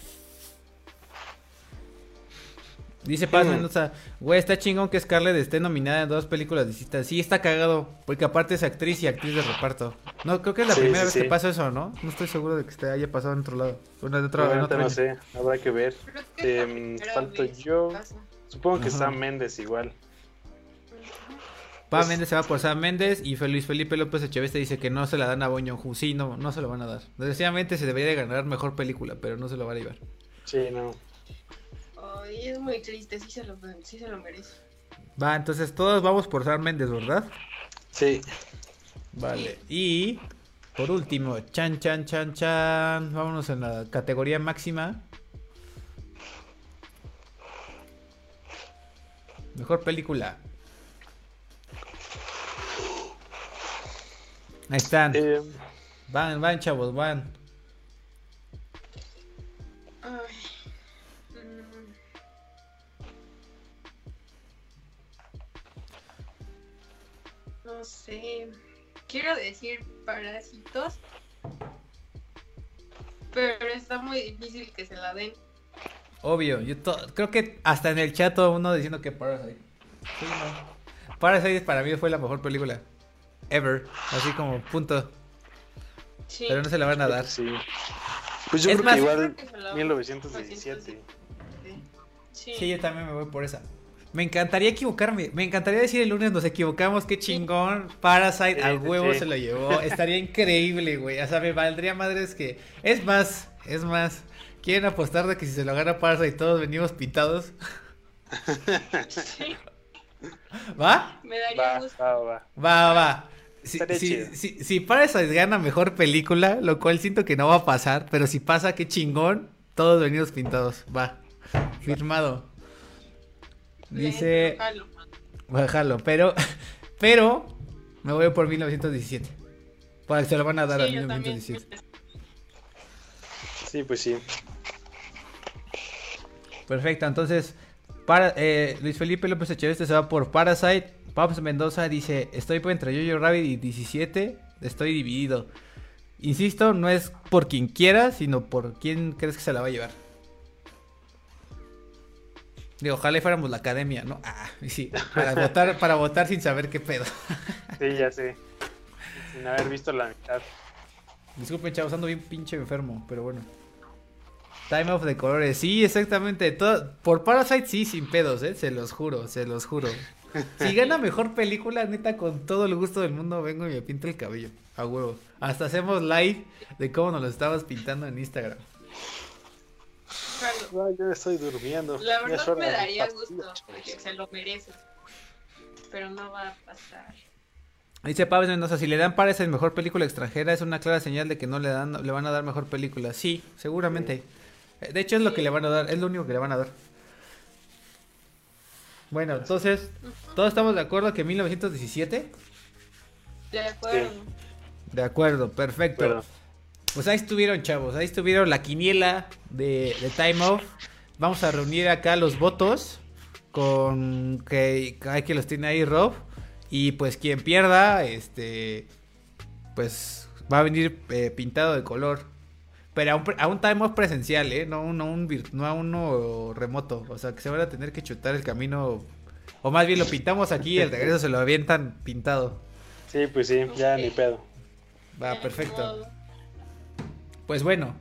Dice Paz. Mendoza, güey, está chingón que Scarlett esté nominada en dos películas distintas. Sí, está cagado, porque aparte es actriz y actriz de reparto. No, creo que es la Sí, primera sí, vez sí. que pasa eso, ¿no? No estoy seguro de que esté, haya pasado en otro lado. Bueno, otro, en otro no sé, habrá que ver. Es la Em, yo. pasa. Supongo que Ajá. Sam Méndez igual. Pa Pues- Méndez se va por Sam Méndez y Luis Felipe López Echeveste dice que no se la dan a Joon-ho. Sí, no, no se lo van a dar. Desgraciadamente se debería de ganar mejor película, pero no se lo van a llevar. Sí, no. Ay, es muy triste, sí se lo, sí se lo merece. Va, entonces todos vamos por Sam Méndez, ¿verdad? Sí. Vale. Y por último, chan, chan, chan, chan. Vámonos en la categoría máxima. Mejor película. Ahí están. Em, Van, van, chavos, van. Ay. No sé. Quiero decir parásitos. Pero está muy difícil que se la den. Obvio, yo to- creo que hasta en el chat todo uno diciendo que Parasite. Sí, no. Parasite para mí fue la mejor película. Ever. Así como punto. Sí. Pero no se la van a dar. sí. Pues yo Es creo más- que igual Creo que se la- 1917. Sí. Sí, yo también me voy por esa. Me encantaría equivocarme. Me encantaría decir el lunes nos equivocamos. Qué chingón. Parasite al huevo sí. se lo llevó. Estaría increíble, güey. O sea, me valdría madres que. Es más, es más. ¿Quieren apostar de que si se lo gana Parasite todos venimos pintados? Sí, ¿Va? me daría Va, gusto. va, va. Va, va. Si, si, si, si Parasite gana mejor película, lo cual siento que no va a pasar, pero si pasa, qué chingón, todos venimos pintados. Va. Firmado. Dice. A dejarlo, pero, pero me voy por 1917. Para que se lo van a dar a Sí, también. 1917. Sí, pues sí. Perfecto, entonces, para, eh, Luis Felipe López Echeveste se va por Parasite. Paps Mendoza dice, estoy por entre Jojo Rabbit y 17, estoy dividido. Insisto, no es por quien quiera, sino por quién crees que se la va a llevar. Digo, ojalá fuéramos la academia, ¿no? Ah, sí, para votar, para votar sin saber qué pedo. Sí, ya sé. Sin haber visto la mitad. Disculpen, chavos, ando bien pinche enfermo, pero bueno. Time of the Colores, sí, exactamente. todo- por Parasite, sí, sin pedos, ¿eh? Se los juro, se los juro. Si gana mejor película, neta, con todo el gusto del mundo, vengo y me pinto el cabello. A huevo. Hasta hacemos live de cómo nos lo estabas pintando en Instagram. Yo estoy durmiendo. La verdad me daría gusto, porque se lo merece. Pero no va a pasar. Dice Pablo Mendoza, si le dan Parasite mejor película extranjera, es una clara señal de que no le dan, le van a dar mejor película. Sí, seguramente. Eh, De hecho, es lo que le van a dar, es lo único que le van a dar. Bueno, entonces, ¿todos estamos de acuerdo que 1917? De acuerdo. De acuerdo, perfecto. Bueno, Pues ahí estuvieron, chavos. Ahí estuvieron la quiniela de, de Time Off. Vamos a reunir acá los votos. Con que hay que los tiene ahí Rob. Y pues quien pierda, este. Pues va a venir eh, pintado de color. Pero a un, a un Time Off presencial, ¿eh? No, no, un, no a uno remoto. O sea que se van a tener que chutar el camino. O más bien lo pintamos aquí y el regreso se lo avientan pintado. sí, pues sí, ya Ok. ni pedo. Va, perfecto. Pues bueno,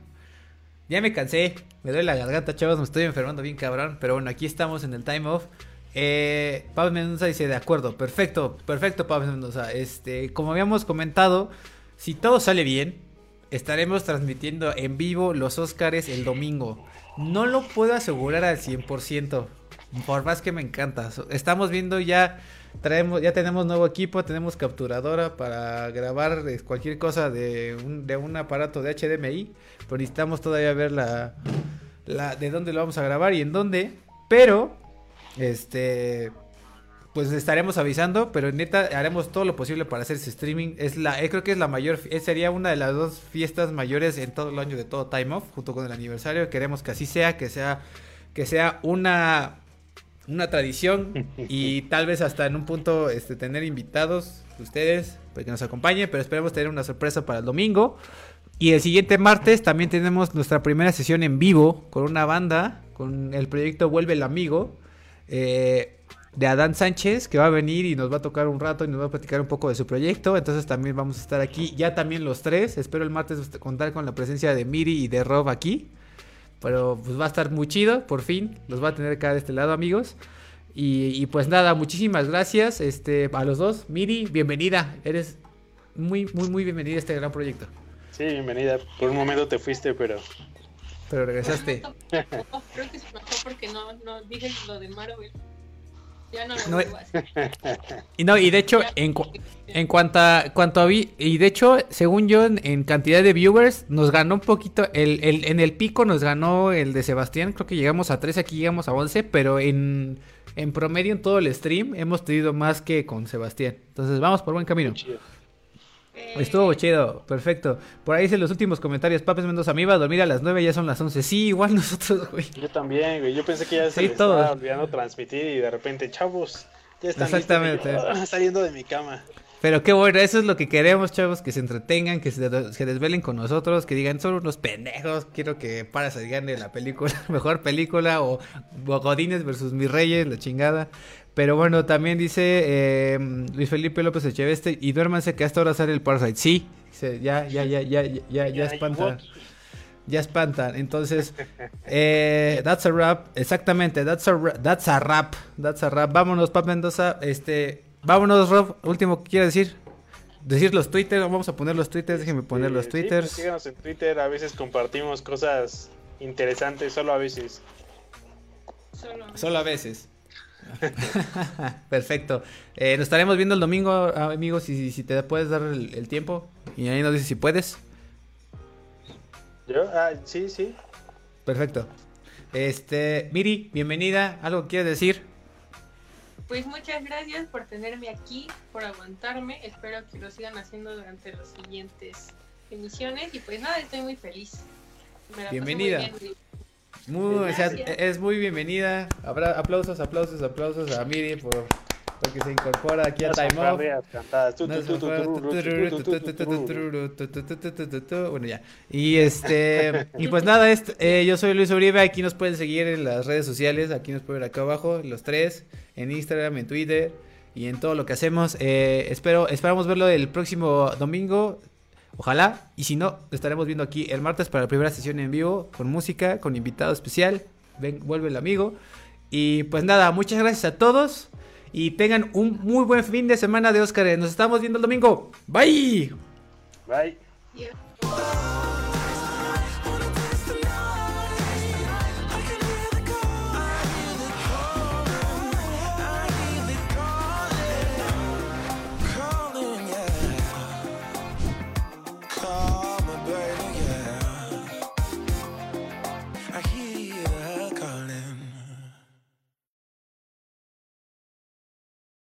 ya me cansé, me duele la garganta, chavos, me estoy enfermando bien cabrón, pero bueno, aquí estamos en el time off. Eh, Pablo Mendoza dice, de acuerdo, perfecto, perfecto Pablo Mendoza. Este, como habíamos comentado, si todo sale bien, estaremos transmitiendo en vivo los Óscares el domingo. No lo puedo asegurar al 100%. por más que me encanta. Estamos viendo ya, traemos, ya tenemos nuevo equipo, tenemos capturadora para grabar eh, cualquier cosa de un, de un aparato de HDMI, pero necesitamos todavía ver la, la, de dónde lo vamos a grabar y en dónde. Pero, este, pues estaremos avisando, pero neta haremos todo lo posible para hacer ese streaming. Es la, eh, creo que es la mayor, eh, sería una de las dos fiestas mayores en todo el año de todo Time Off, junto con el aniversario. Queremos que así sea, que sea, que sea una, una tradición y tal vez hasta en un punto este, tener invitados ustedes para que nos acompañen, pero esperemos tener una sorpresa para el domingo. Y el siguiente martes también tenemos nuestra primera sesión en vivo con una banda, con el proyecto Vuelve el Amigo. Eh, de Adán Sánchez, que va a venir y nos va a tocar un rato y nos va a platicar un poco de su proyecto. Entonces también vamos a estar aquí, ya también los tres. Espero el martes contar con la presencia de Miri y de Rob aquí. Pero pues va a estar muy chido, por fin. Los va a tener acá de este lado, amigos. Y, pues nada, muchísimas gracias este, a los dos. Miri, bienvenida. Eres muy, muy, muy bienvenida a este gran proyecto. Sí, bienvenida. Por un momento te fuiste, pero... Pero regresaste. creo que se porque no, no dije lo de Marvel. Ya no lo Y no, y de hecho, en, en cuanto a, cuanto a y de hecho, según yo, en, cantidad de viewers, nos ganó un poquito, el, el, en el pico nos ganó el de Sebastián, creo que llegamos a 13, aquí llegamos a 11, pero en, en promedio en todo el stream hemos tenido más que con Sebastián. Entonces vamos por buen camino. Estuvo chido, perfecto. Por ahí dicen los últimos comentarios. Papes Mendoza, me iba a dormir a las 9, ya son las 11. Sí, igual nosotros, güey. Yo también, güey. Yo pensé que ya se estaba olvidando transmitir y de repente, chavos, ya están Exactamente. Saliendo de mi cama. Pero qué bueno, eso es lo que queremos, chavos, que se entretengan, que se, desvelen con nosotros, que digan, son unos pendejos, quiero que para salgan de la película, mejor película, o Godines versus Mis Reyes, la chingada. Pero bueno, también dice eh, Luis Felipe López Echeveste, y duérmanse que hasta ahora sale el Parasite. Sí, ya, ya, ya, ya, ya, ya espanta. Ya espantan. Entonces, eh, that's a rap. Exactamente, that's a, that's a rap. That's a rap. Vámonos, Pap Mendoza. Este, vámonos, Rob. Último que quiero decir. Decir los Twitter. Vamos a poner los Twitters. Déjenme poner los Twitters. Sí, síganos en Twitter. A veces compartimos cosas interesantes. Solo a veces. Solo a veces. Perfecto. Eh, nos estaremos viendo el domingo, amigos, si, si te puedes dar el, tiempo. Y ahí nos dices si puedes. ¿Yo? Ah, sí, sí. Perfecto. Este, Miri, bienvenida. ¿Algo quieres decir? Pues muchas gracias por tenerme aquí, por aguantarme. Espero que lo sigan haciendo durante las siguientes emisiones. Y pues nada, estoy muy feliz. bienvenida. Muy, es muy bienvenida. Habrá aplausos, aplausos, aplausos a Miri por porque se incorpora aquí a Time Off. Bueno, ya. Y este, y pues nada, este, yo soy Luis Uribe, aquí nos pueden seguir en las redes sociales, aquí nos pueden ver acá abajo, los tres, en Instagram, en Twitter y en todo lo que hacemos. Eh, espero, esperamos verlo el próximo domingo. Ojalá, y si no, estaremos viendo aquí el martes para la primera sesión en vivo, con música, con invitado especial. Ven, vuelve el amigo. Y pues nada, muchas gracias a todos. Y tengan un muy buen fin de semana de Oscar. Nos estamos viendo el domingo. Bye. Bye.